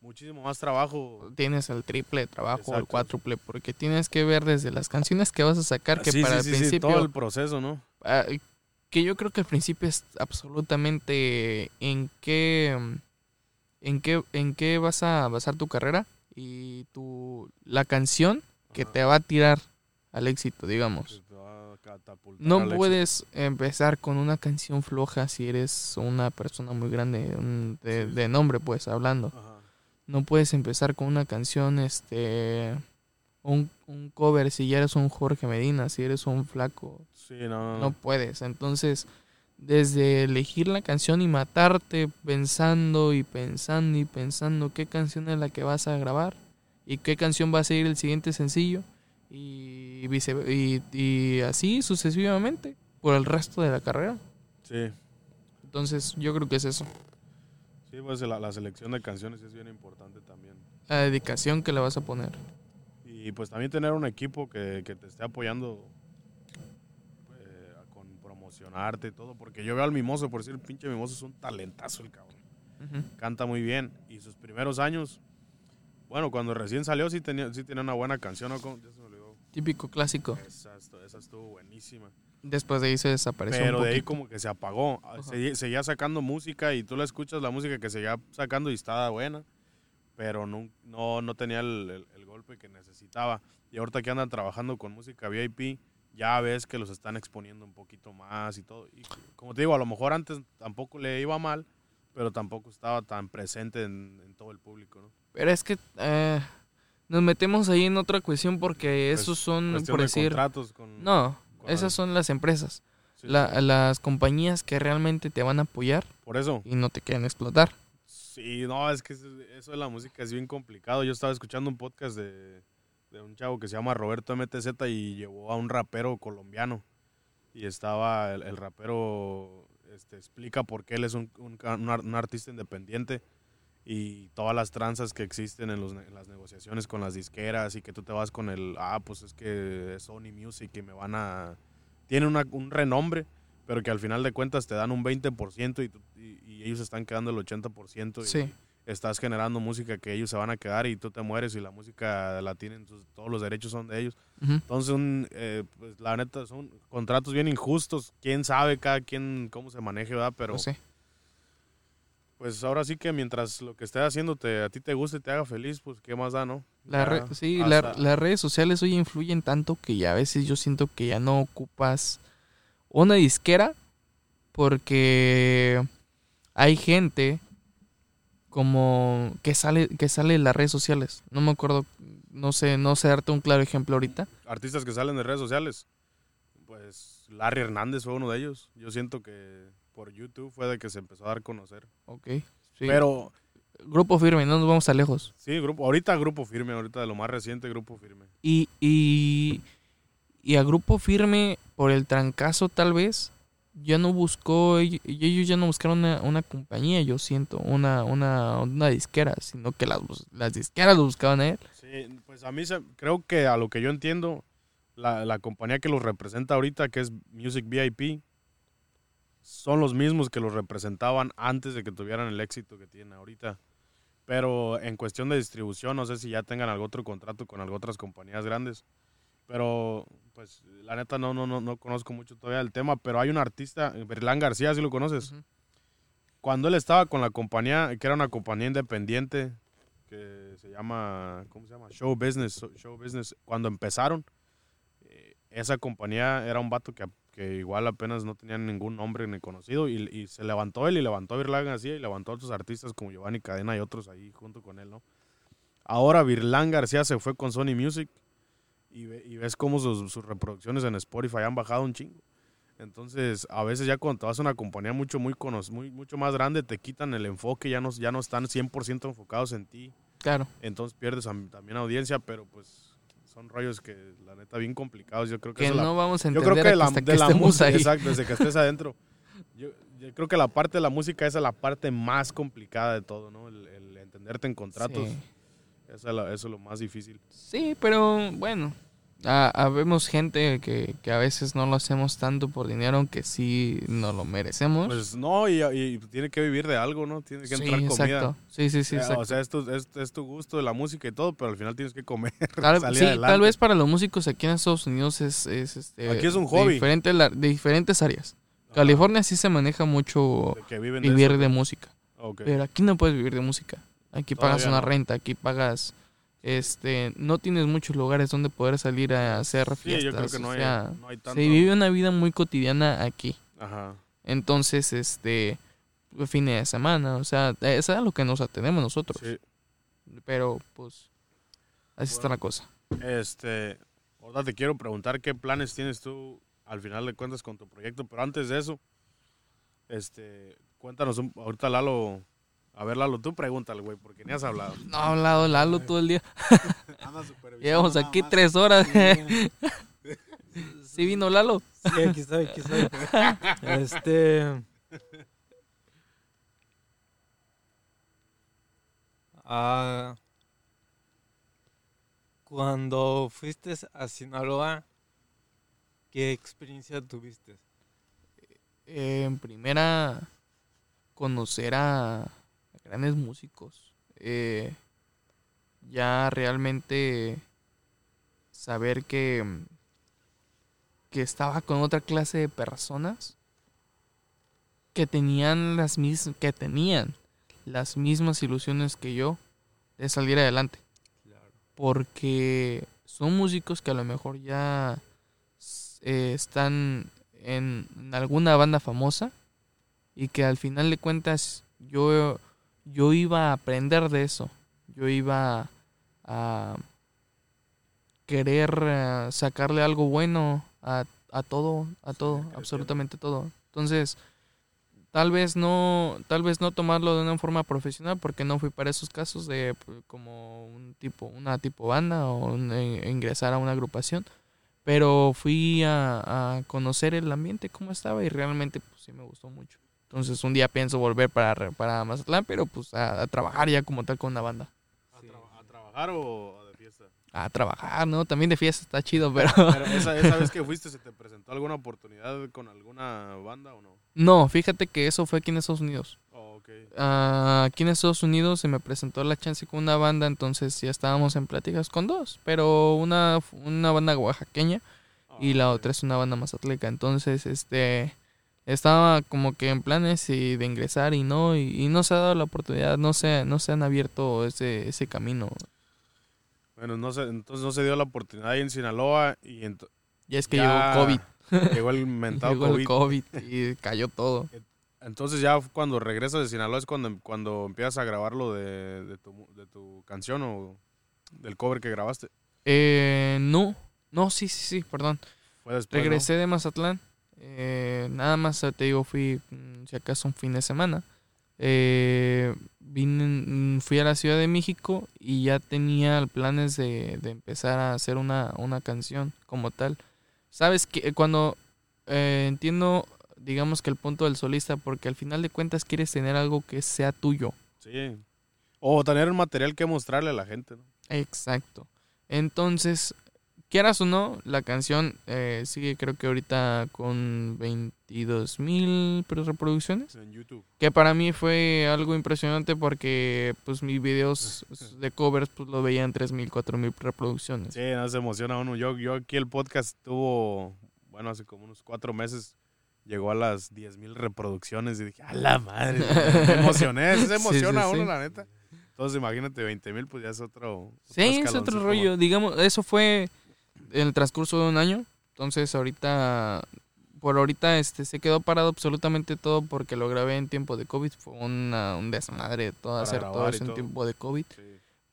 muchísimo más trabajo. tienes el triple de trabajo o el cuádruple, porque tienes que ver desde las canciones que vas a sacar, que Sí, para sí, el sí, principio, todo el proceso, ¿no? Que yo creo que al principio es absolutamente en qué, mm, en qué, en qué vas a basar tu carrera y tu, la canción que Ajá. te va a tirar al éxito, digamos. No éxito. puedes empezar con una canción floja si eres una persona muy grande, un- de, Sí. de nombre, pues, hablando. Ajá. No puedes empezar con una canción, este, un, un cover si ya eres un Jorge Medina, si eres un flaco, Sí, no, no. puedes. Entonces, desde elegir la canción y matarte pensando y pensando y pensando qué canción es la que vas a grabar y qué canción va a seguir el siguiente sencillo y, vice- y, y así sucesivamente por el resto de la carrera. Sí, Entonces, yo creo que es eso. sí, pues la, la selección de canciones es bien importante también. La dedicación que le vas a poner. Y pues también tener un equipo que, que te esté apoyando eh, con promocionarte y todo. Porque yo veo al Mimoso, por decir, el pinche Mimoso es un talentazo el cabrón. Canta muy bien. Y sus primeros años, bueno, cuando recién salió sí tenía, sí tenía una buena canción. ¿no? Ya se me olvidó. Típico clásico. Esa, estu- esa estuvo buenísima. Después de ahí se desapareció. Pero un de ahí como que se apagó. Se- seguía sacando música y tú la escuchas la música que seguía sacando y estaba buena. Pero no, no, no tenía el golpe que necesitaba. Y ahorita que andan trabajando con música VIP, ya ves que los están exponiendo un poquito más y todo. Y como te digo, a lo mejor antes tampoco le iba mal, pero tampoco estaba tan presente en, en todo el público, ¿no? Pero es que eh, nos metemos ahí en otra cuestión porque Pues, esos son, por de decir... contratos con... No, con esas son las empresas. sí, La- sí. las compañías que realmente te van a apoyar Por eso. y no te quieren explotar. Sí, no, es que eso, de la música es bien complicado. Yo estaba escuchando un podcast de, de un chavo que se llama Roberto MTZ y llevó a un rapero colombiano. Y estaba, el, rapero este, explica por qué él es un, un artista independiente y todas las tranzas que existen en, los en las negociaciones con las disqueras y que tú te vas con el, ah, pues es que es Sony Music y me van a... Tiene una- un renombre, pero que al final de cuentas te dan un 20% y, tú- y, y ellos están quedando el 80% y Sí. estás generando música que ellos se van a quedar y tú te mueres y la música la tienen, sus- todos los derechos son de ellos. Entonces, un, eh, pues, la neta, son contratos bien injustos. Quién sabe cada quien cómo se maneje, ¿verdad? Pero, Pues sí. Pues ahora sí que mientras lo que estés haciendo te, a ti te guste y te haga feliz, pues qué más da, ¿no? La re- sí, la- las redes sociales hoy influyen tanto que ya a veces yo siento que ya no ocupas una disquera porque hay gente como que sale que sale de las redes sociales. No me acuerdo, no sé, no sé darte un claro ejemplo ahorita. artistas que salen de redes sociales. Pues Larry Hernández fue uno de ellos. Yo siento que por YouTube fue de que se empezó a dar a conocer. Ok. sí. Pero Grupo firme, no nos vamos tan lejos. sí, grupo, ahorita grupo firme, ahorita de lo más reciente grupo firme. Y, y, y a Grupo Firme, por el trancazo tal vez, ya no buscó, ell- ellos ya no buscaron una, una compañía, yo siento, una, una, una disquera, sino que las, las disqueras lo buscaban a él. Sí, pues a mí se- creo que a lo que yo entiendo, la, la compañía que los representa ahorita, que es Music VIP, son los mismos que los representaban antes de que tuvieran el éxito que tienen ahorita. Pero en cuestión de distribución, no sé si ya tengan algún otro contrato con algunas otras compañías grandes. Pero, pues, la neta no, no, no, no conozco mucho todavía el tema, pero hay un artista, Berlán García, si lo conoces. Cuando él estaba con la compañía, que era una compañía independiente, que se llama, ¿cómo se llama? Show Business. Show Business. Cuando empezaron, eh, esa compañía era un vato que, que igual apenas no tenía ningún nombre ni conocido y, y se levantó él y levantó a García y levantó a otros artistas como Giovanni Cadena y otros ahí junto con él, ¿no? Ahora Virlán García se fue con Sony Music y, ve- y ves cómo sus, sus reproducciones en Spotify han bajado un chingo. Entonces, a veces ya cuando te vas a una compañía mucho, muy, muy mucho más grande, te quitan el enfoque, ya no, ya no están 100% enfocados en ti. Claro. Entonces pierdes am- también audiencia, pero pues son rollos que la neta bien complicados. Yo creo que, Que es la- no vamos a yo entender creo que la, hasta de que la estemos música, ahí. exacto, desde que estés adentro. Yo, yo creo que la parte de la música esa es la parte más complicada de todo, ¿no? El, el entenderte en contratos, Sí. es la- eso es lo más difícil. Sí, pero bueno, ha- habemos gente que, que a veces no lo hacemos tanto por dinero, aunque sí nos lo merecemos. Pues no, y, y tiene que vivir de algo, ¿no? Tiene que sí, entrar comida. exacto. Sí, sí, sí, Eh, exacto. O sea, es tu, es, es tu gusto de la música y todo, pero al final tienes que comer. Tal, salir sí, adelante. tal vez para los músicos aquí en Estados Unidos es, es, este, Aquí es un de hobby. diferente la- de diferentes áreas. California sí se maneja mucho de de vivir de música, pero aquí no puedes vivir de música. Aquí pagas una no. renta, aquí pagas, este, no tienes muchos lugares donde poder salir a hacer Sí, fiestas. yo creo que no o hay, sea, no hay tanto. se vive una vida muy cotidiana aquí. Ajá. Entonces, este, fines de semana, o sea, eso es a lo que nos atenemos nosotros. Sí. Pero, pues, así está la cosa. Este, ahora te quiero preguntar qué planes tienes tú al final de cuentas con tu proyecto, pero antes de eso, este, cuéntanos un, ahorita Lalo, a ver Lalo, tú pregúntale, güey, porque ni has hablado. No ha hablado Lalo todo el día. Anda Llevamos aquí más. tres horas. Sí, ¿Sí vino Lalo? Sí, aquí estoy, aquí estoy. Este. Ah, cuando fuiste a Sinaloa, ¿qué experiencia tuviste? Eh, en primera, conocer a grandes músicos. Eh, ya realmente saber que, que estaba con otra clase de personas que tenían las mis que tenían las mismas ilusiones que yo de salir adelante porque son músicos que a lo mejor ya eh, están en, en alguna banda famosa y que al final de cuentas yo, yo iba a aprender de eso. Yo iba a querer eh, sacarle algo bueno a, a todo, a todo, absolutamente todo. Entonces, tal vez no, tal vez no tomarlo de una forma profesional porque no fui para esos casos de pues, como un tipo, una tipo banda o un- eh, ingresar a una agrupación. Pero fui a, a conocer el ambiente, cómo estaba, y realmente pues sí me gustó mucho. Entonces un día pienso volver para, para Mazatlán, pero pues a, a trabajar ya como tal con una banda. ¿A, traba- a trabajar o de fiesta? A trabajar, ¿no? También de fiesta está chido, pero... Pero esa, esa vez que fuiste, ¿se te presentó alguna oportunidad con alguna banda o no? No, fíjate que eso fue aquí en Estados Unidos. Oh, ok. Ah, aquí en Estados Unidos se me presentó la chance con una banda, entonces ya estábamos en pláticas con dos, pero una, una banda oaxaqueña y Ah, la ok. otra es una banda mazatleca. Entonces, este, estaba como que en planes y de ingresar y no, y, y no se ha dado la oportunidad, no se, no se han abierto ese, ese camino. Bueno, no se, entonces no se dio la oportunidad ahí en Sinaloa y Ya es que Ya llegó COVID, llegó el mentado llegó el COVID. COVID y cayó todo. Entonces ya cuando regresas de Sinaloa es cuando, cuando empiezas a grabar lo de, de tu, de tu canción o del cover que grabaste. Eh, no, no, sí, sí, sí, perdón. Regresé de Mazatlán. Eh, nada más te digo, fui mm, si acaso un fin de semana. Eh, vine, mm, fui a la Ciudad de México y ya tenía planes de, de empezar a hacer una, una canción como tal. Sabes que cuando eh, entiendo, digamos que el punto del solista, porque al final de cuentas quieres tener algo que sea tuyo. Sí. O tener un material que mostrarle a la gente, ¿no? Exacto. Entonces, quieras o no, la canción eh, sigue creo que ahorita con 22 mil reproducciones. En YouTube. Que para mí fue algo impresionante porque pues mis videos de covers pues lo veían 3 mil, 4 mil reproducciones. Sí, no se emociona uno. Yo, yo aquí el podcast tuvo, bueno, hace como unos cuatro meses, llegó a las 10 mil reproducciones y dije, a la madre, me emocioné, se emociona sí, uno, sí. la neta. Entonces imagínate, 20 mil, pues ya es otro. Sí, es otro rollo. Digamos, eso fue en el transcurso de un año. Entonces ahorita, por ahorita este se quedó parado absolutamente todo porque lo grabé en tiempo de COVID. Fue una, un desmadre todo Para hacer todo eso en todo. tiempo de COVID. Sí.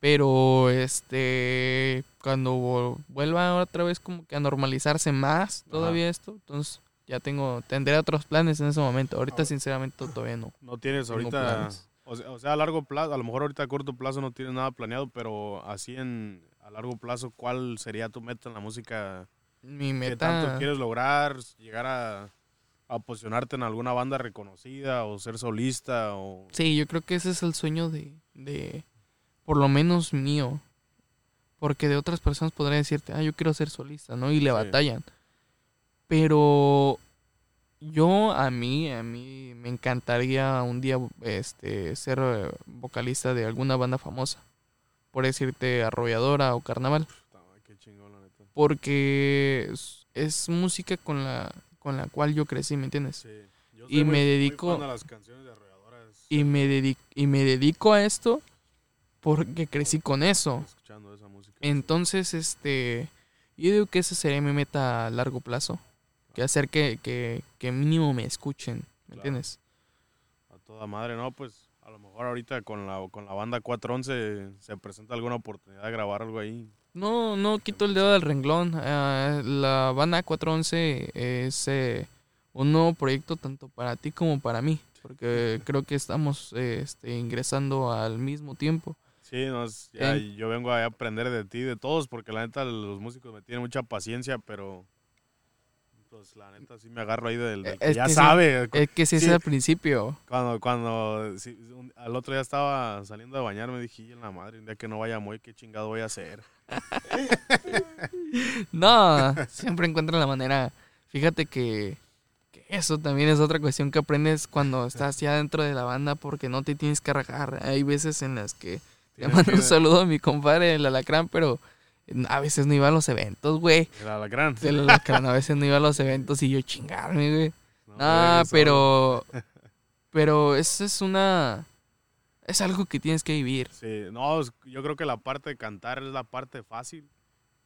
Pero este cuando vu- vuelva otra vez como que a normalizarse más todavía esto, entonces ya tengo, tendré otros planes en ese momento. Ahorita Ah. sinceramente todavía no. No tienes ahorita, o sea, o sea, a largo plazo, a lo mejor ahorita a corto plazo no tienes nada planeado, pero así en largo plazo, ¿cuál sería tu meta en la música? Mi ¿Qué tanto meta quieres lograr? ¿Llegar a, a posicionarte en alguna banda reconocida o ser solista? O... Sí, yo creo que ese es el sueño de, de, por lo menos mío. Porque de otras personas podría decirte, ah, yo quiero ser solista, ¿no? Y le Sí. batallan. Pero yo, a mí, a mí me encantaría un día este, ser eh, vocalista de alguna banda famosa. Por decirte Arrolladora o Carnaval. Neta. Porque es, es música con la, con la cual yo crecí, ¿me entiendes? Sí. Yo Y soy me muy- dedico- a las canciones de Arrolladoras. Y me, dedi- y me dedico a esto porque crecí con eso. Escuchando esa música. Entonces, este, yo digo que esa sería mi meta a largo plazo. Que hacer que, que, que mínimo me escuchen, ¿me Claro. entiendes? A toda madre, ¿no? Pues a lo mejor ahorita con la, con la banda 411 se presenta alguna oportunidad de grabar algo ahí. No, no quito el dedo del renglón. Ah, la banda 411 es eh, un nuevo proyecto tanto para ti como para mí. Porque creo que estamos eh, este, ingresando al mismo tiempo. Sí, no, es- ya, yo vengo a aprender de ti, de todos, porque la neta los músicos me tienen mucha paciencia, pero pues la neta sí me agarro ahí del, del que Es ya que sí. sabe. Es que sí, Sí. es al principio. Cuando, cuando sí, un- al otro día estaba saliendo de bañarme, dije, "Y en la madre, un día que no vaya muy, qué chingado voy a hacer. No, siempre encuentran la manera. Fíjate que, que eso también es otra cuestión que aprendes cuando estás ya dentro de la banda porque no te tienes que rajar. Hay veces en las que te mando un saludo a mi compadre, el alacrán, pero a veces no iba a los eventos, güey. El alacrán. El alacrán a veces no iba a los eventos y yo chingarme, güey. No, Ah, pero. Pero eso es una. Es algo que tienes que vivir. Sí, no, yo creo que la parte de cantar es la parte fácil,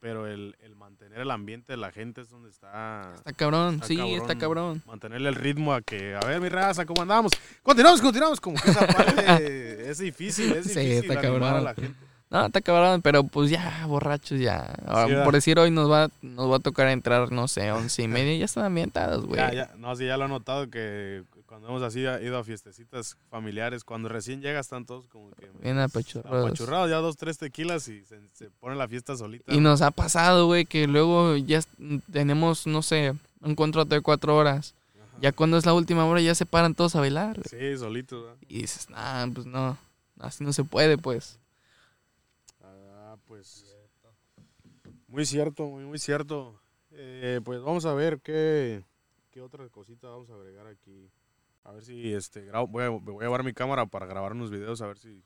pero el, el mantener el ambiente de la gente es donde está... Está cabrón, Está sí, cabrón. está cabrón. Mantenerle el ritmo a que, a ver, mi raza, ¿cómo andamos? Continuamos, continuamos, como que esa parte es difícil, es Sí, difícil está animar a cabrón. la gente. No, está cabrón, pero pues ya, borrachos, ya. Ah, Sí, por decir, hoy nos va, nos va a tocar entrar, no sé, once y media. Ya están ambientados, güey. Ya, ya, no, sí, ya lo he notado que cuando hemos así ido a fiestecitas familiares, cuando recién llega están todos como que... Bien apachurrados. apachurrados, ya dos, tres tequilas y se, se pone la fiesta solita. Y nos ha pasado, güey, que luego ya tenemos, no sé, un contrato de cuatro horas. Ajá. Ya cuando es la última hora ya se paran todos a bailar. güey. Sí, solitos, ¿verdad? Y dices, nah, pues no, así no se puede, pues. Ah, pues. Muy cierto, muy, muy cierto. Eh, pues vamos a ver qué, qué otra cosita vamos a agregar aquí. A ver si este grabo, voy, a, voy a llevar mi cámara para grabar unos videos, a ver si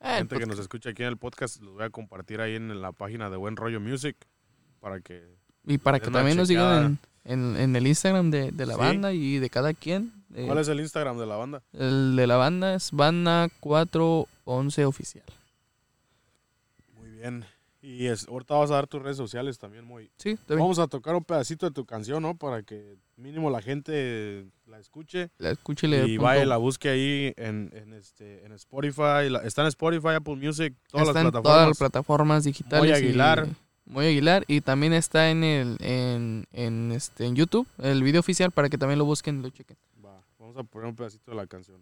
la Eh, gente que pues, nos escucha aquí en el podcast los voy a compartir ahí en la página de Buen Rollo Music para que y para que también nos digan en, en el Instagram de, de la Sí. banda y de cada quien. Eh, ¿Cuál es el Instagram de la banda? El de la banda es Banda 411 Oficial. Muy bien. Y es, ahorita vas a dar tus redes sociales también, muy. Sí, bien. Vamos a tocar un pedacito de tu canción, ¿no? Para que mínimo la gente la escuche La escúchele. y vaya y la busque ahí en, en, este, en Spotify. La- está en Spotify, Apple Music, todas está las plataformas. todas las plataformas digitales. Moy y- Aguilar. Moy Aguilar. Y también está en el en, en, este, en YouTube, el video oficial, para que también lo busquen y lo chequen. Va, vamos a poner un pedacito de la canción.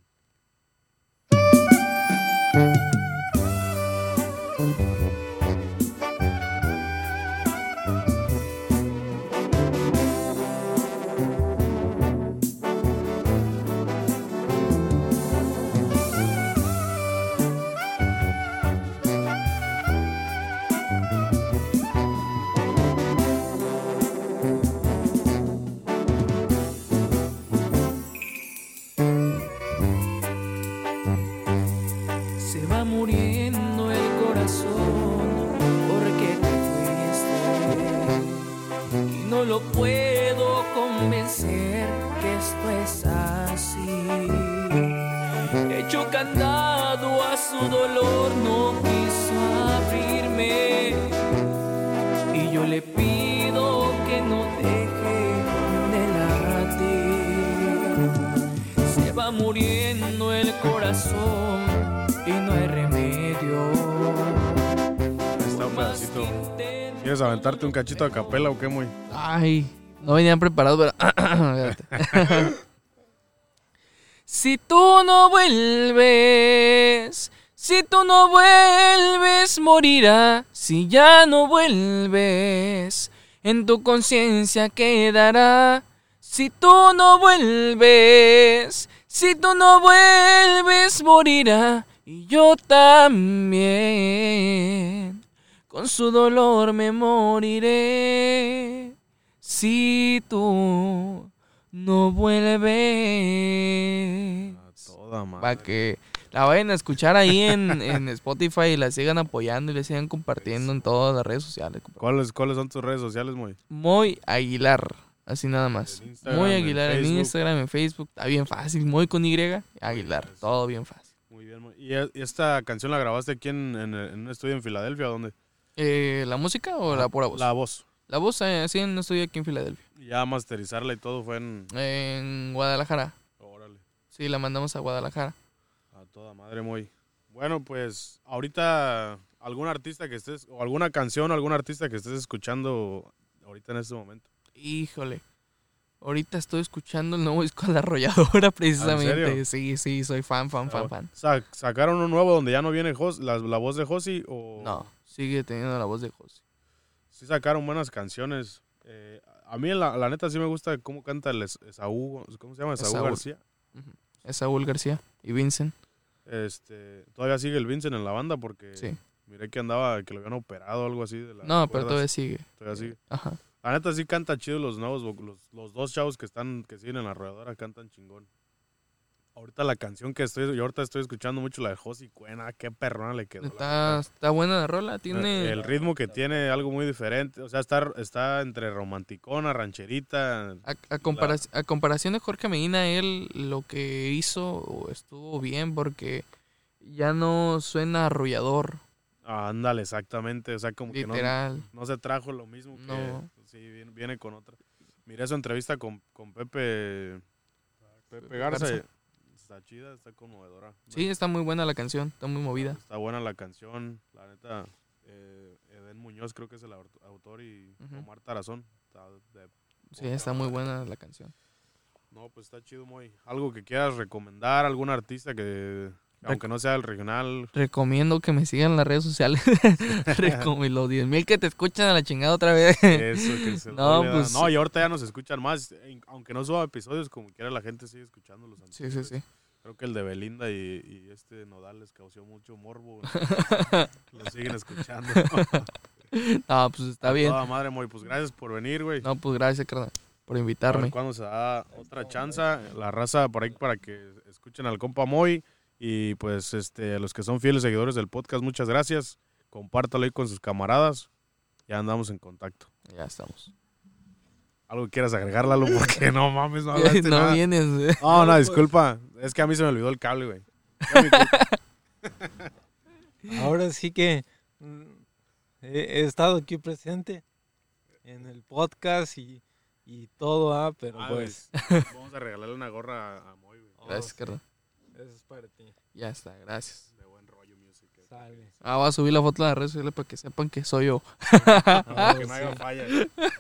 Aventarte un cachito a capela o qué, muy? Ay, no venían preparados, pero. Si tú no vuelves, si tú no vuelves, morirá. Si ya no vuelves, en tu conciencia quedará. Si tú no vuelves, si tú no vuelves, morirá. Y yo también. Con su dolor me moriré si tú no vuelves. A toda madre. Para que la vayan a escuchar ahí en, en Spotify y la sigan apoyando y le sigan compartiendo en todas las redes sociales. ¿Cuáles, ¿Cuáles son tus redes sociales, muy? Muy Aguilar, así nada más. Muy Aguilar en. Instagram, en Facebook. Está bien fácil. Muy con Y, Aguilar. Todo bien fácil. Muy bien, muy- ¿Y e- y esta canción la grabaste aquí en, en- en un estudio en Filadelfia? ¿Dónde? Eh, ¿La música o la pura voz? La voz. La voz, eh, en un estudio aquí en Filadelfia. Y Ya masterizarla y todo fue en... En Guadalajara. Órale. Sí, la mandamos a Guadalajara. A toda madre, muy. Bueno, pues ahorita algún artista que estés, o alguna canción, algún artista que estés escuchando ahorita en este momento. Híjole. Ahorita estoy escuchando el nuevo disco de la arrolladora, precisamente. Sí, sí, soy fan, fan, fan, fan. Sa- ¿Sacaron un nuevo donde ya no viene Jos- la, la voz de Josi? O No, sigue teniendo la voz de José. Sí sacaron buenas canciones. Eh, a mí la, la neta sí me gusta cómo canta el Es- Esaú, ¿cómo se llama? Esaú, Esaú. García. Es Saúl García y Vincent. Este, todavía sigue el Vincent en la banda porque Sí. miré que andaba, que lo habían operado o algo así. De las No, pero todavía sigue. Todavía sigue. Ajá. La neta sí canta chido los nuevos, vo- los, los dos chavos que están, que siguen en la rodadora cantan chingón. Ahorita la canción que estoy, yo ahorita estoy escuchando mucho la de Josi Cuena, qué perrona le quedó. Está, está buena la rola. Tiene. El ritmo que tiene, algo muy diferente. O sea, está, está entre romanticona, rancherita. A, a compara- a comparación de Jorge Medina, él lo que hizo estuvo bien porque ya no suena arrollador, Ah, ándale, exactamente. O sea, como que no, literal. no se trajo lo mismo que. No. Sí, viene, viene con otra. Miré su entrevista con, con Pepe. Pepe Garza. Garza. Está chida, está conmovedora. Sí, está muy buena la canción, está muy movida. Está buena la canción, la neta. Eh, Eden Muñoz creo que es el au- autor y. Omar Tarazón. Está de- Sí, está muy buena la canción. no, pues está chido, muy. Algo que quieras recomendar, algún artista que, aunque no sea el regional, Recomiendo que me sigan en las redes sociales. Los 10 mil que te escuchan a la chingada otra vez. eso que se No, pues- No, y ahorita ya nos escuchan más. Aunque no suba episodios, como quiera la gente sigue escuchando los Sí, sí, sí. Creo que el de Belinda y, y este Nodal les causó mucho morbo. Lo siguen escuchando. No, pues está bien. Toda madre, muy. Pues gracias por venir, güey. No, pues gracias, carnal, por invitarme. cuándo se da otra chance. La raza por ahí para que escuchen al compa Moy. Y pues este, a los que son fieles seguidores del podcast, muchas gracias. Compártalo ahí con sus camaradas. Ya andamos en contacto. Ya estamos. ¿Algo quieras agregar, Lalo? Porque no mames, no hablaste no nada. vienes, güey. No, no, disculpa. Es que a mí se me olvidó el cable, güey. Ahora sí que mm, he, he estado aquí presente en el podcast y, y todo, ah, pero Ah, pues Vamos a regalarle una gorra a, Moy, güey. Gracias, sí, carnal. Eso es para ti. Ya está, gracias. De buen rollo music. eh. Sale. Ah, voy a subir la foto a las redes sociales para que sepan que soy yo. Ah, Que no haga falla.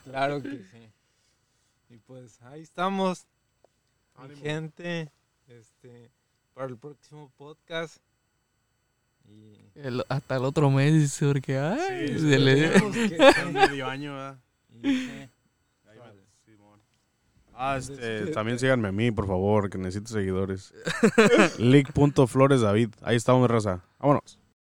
claro que sí. Y pues ahí estamos, mi gente, este, para el próximo podcast. Y El- hasta el otro mes, dice, porque, ay, Sí, se le- medio año, ¿verdad? Y sí. Ahí Vale. me- Simón. Ah, este, Despídete. también síganme a mí, por favor, que necesito seguidores. League.floresdavid. Ahí estamos, raza. Vámonos.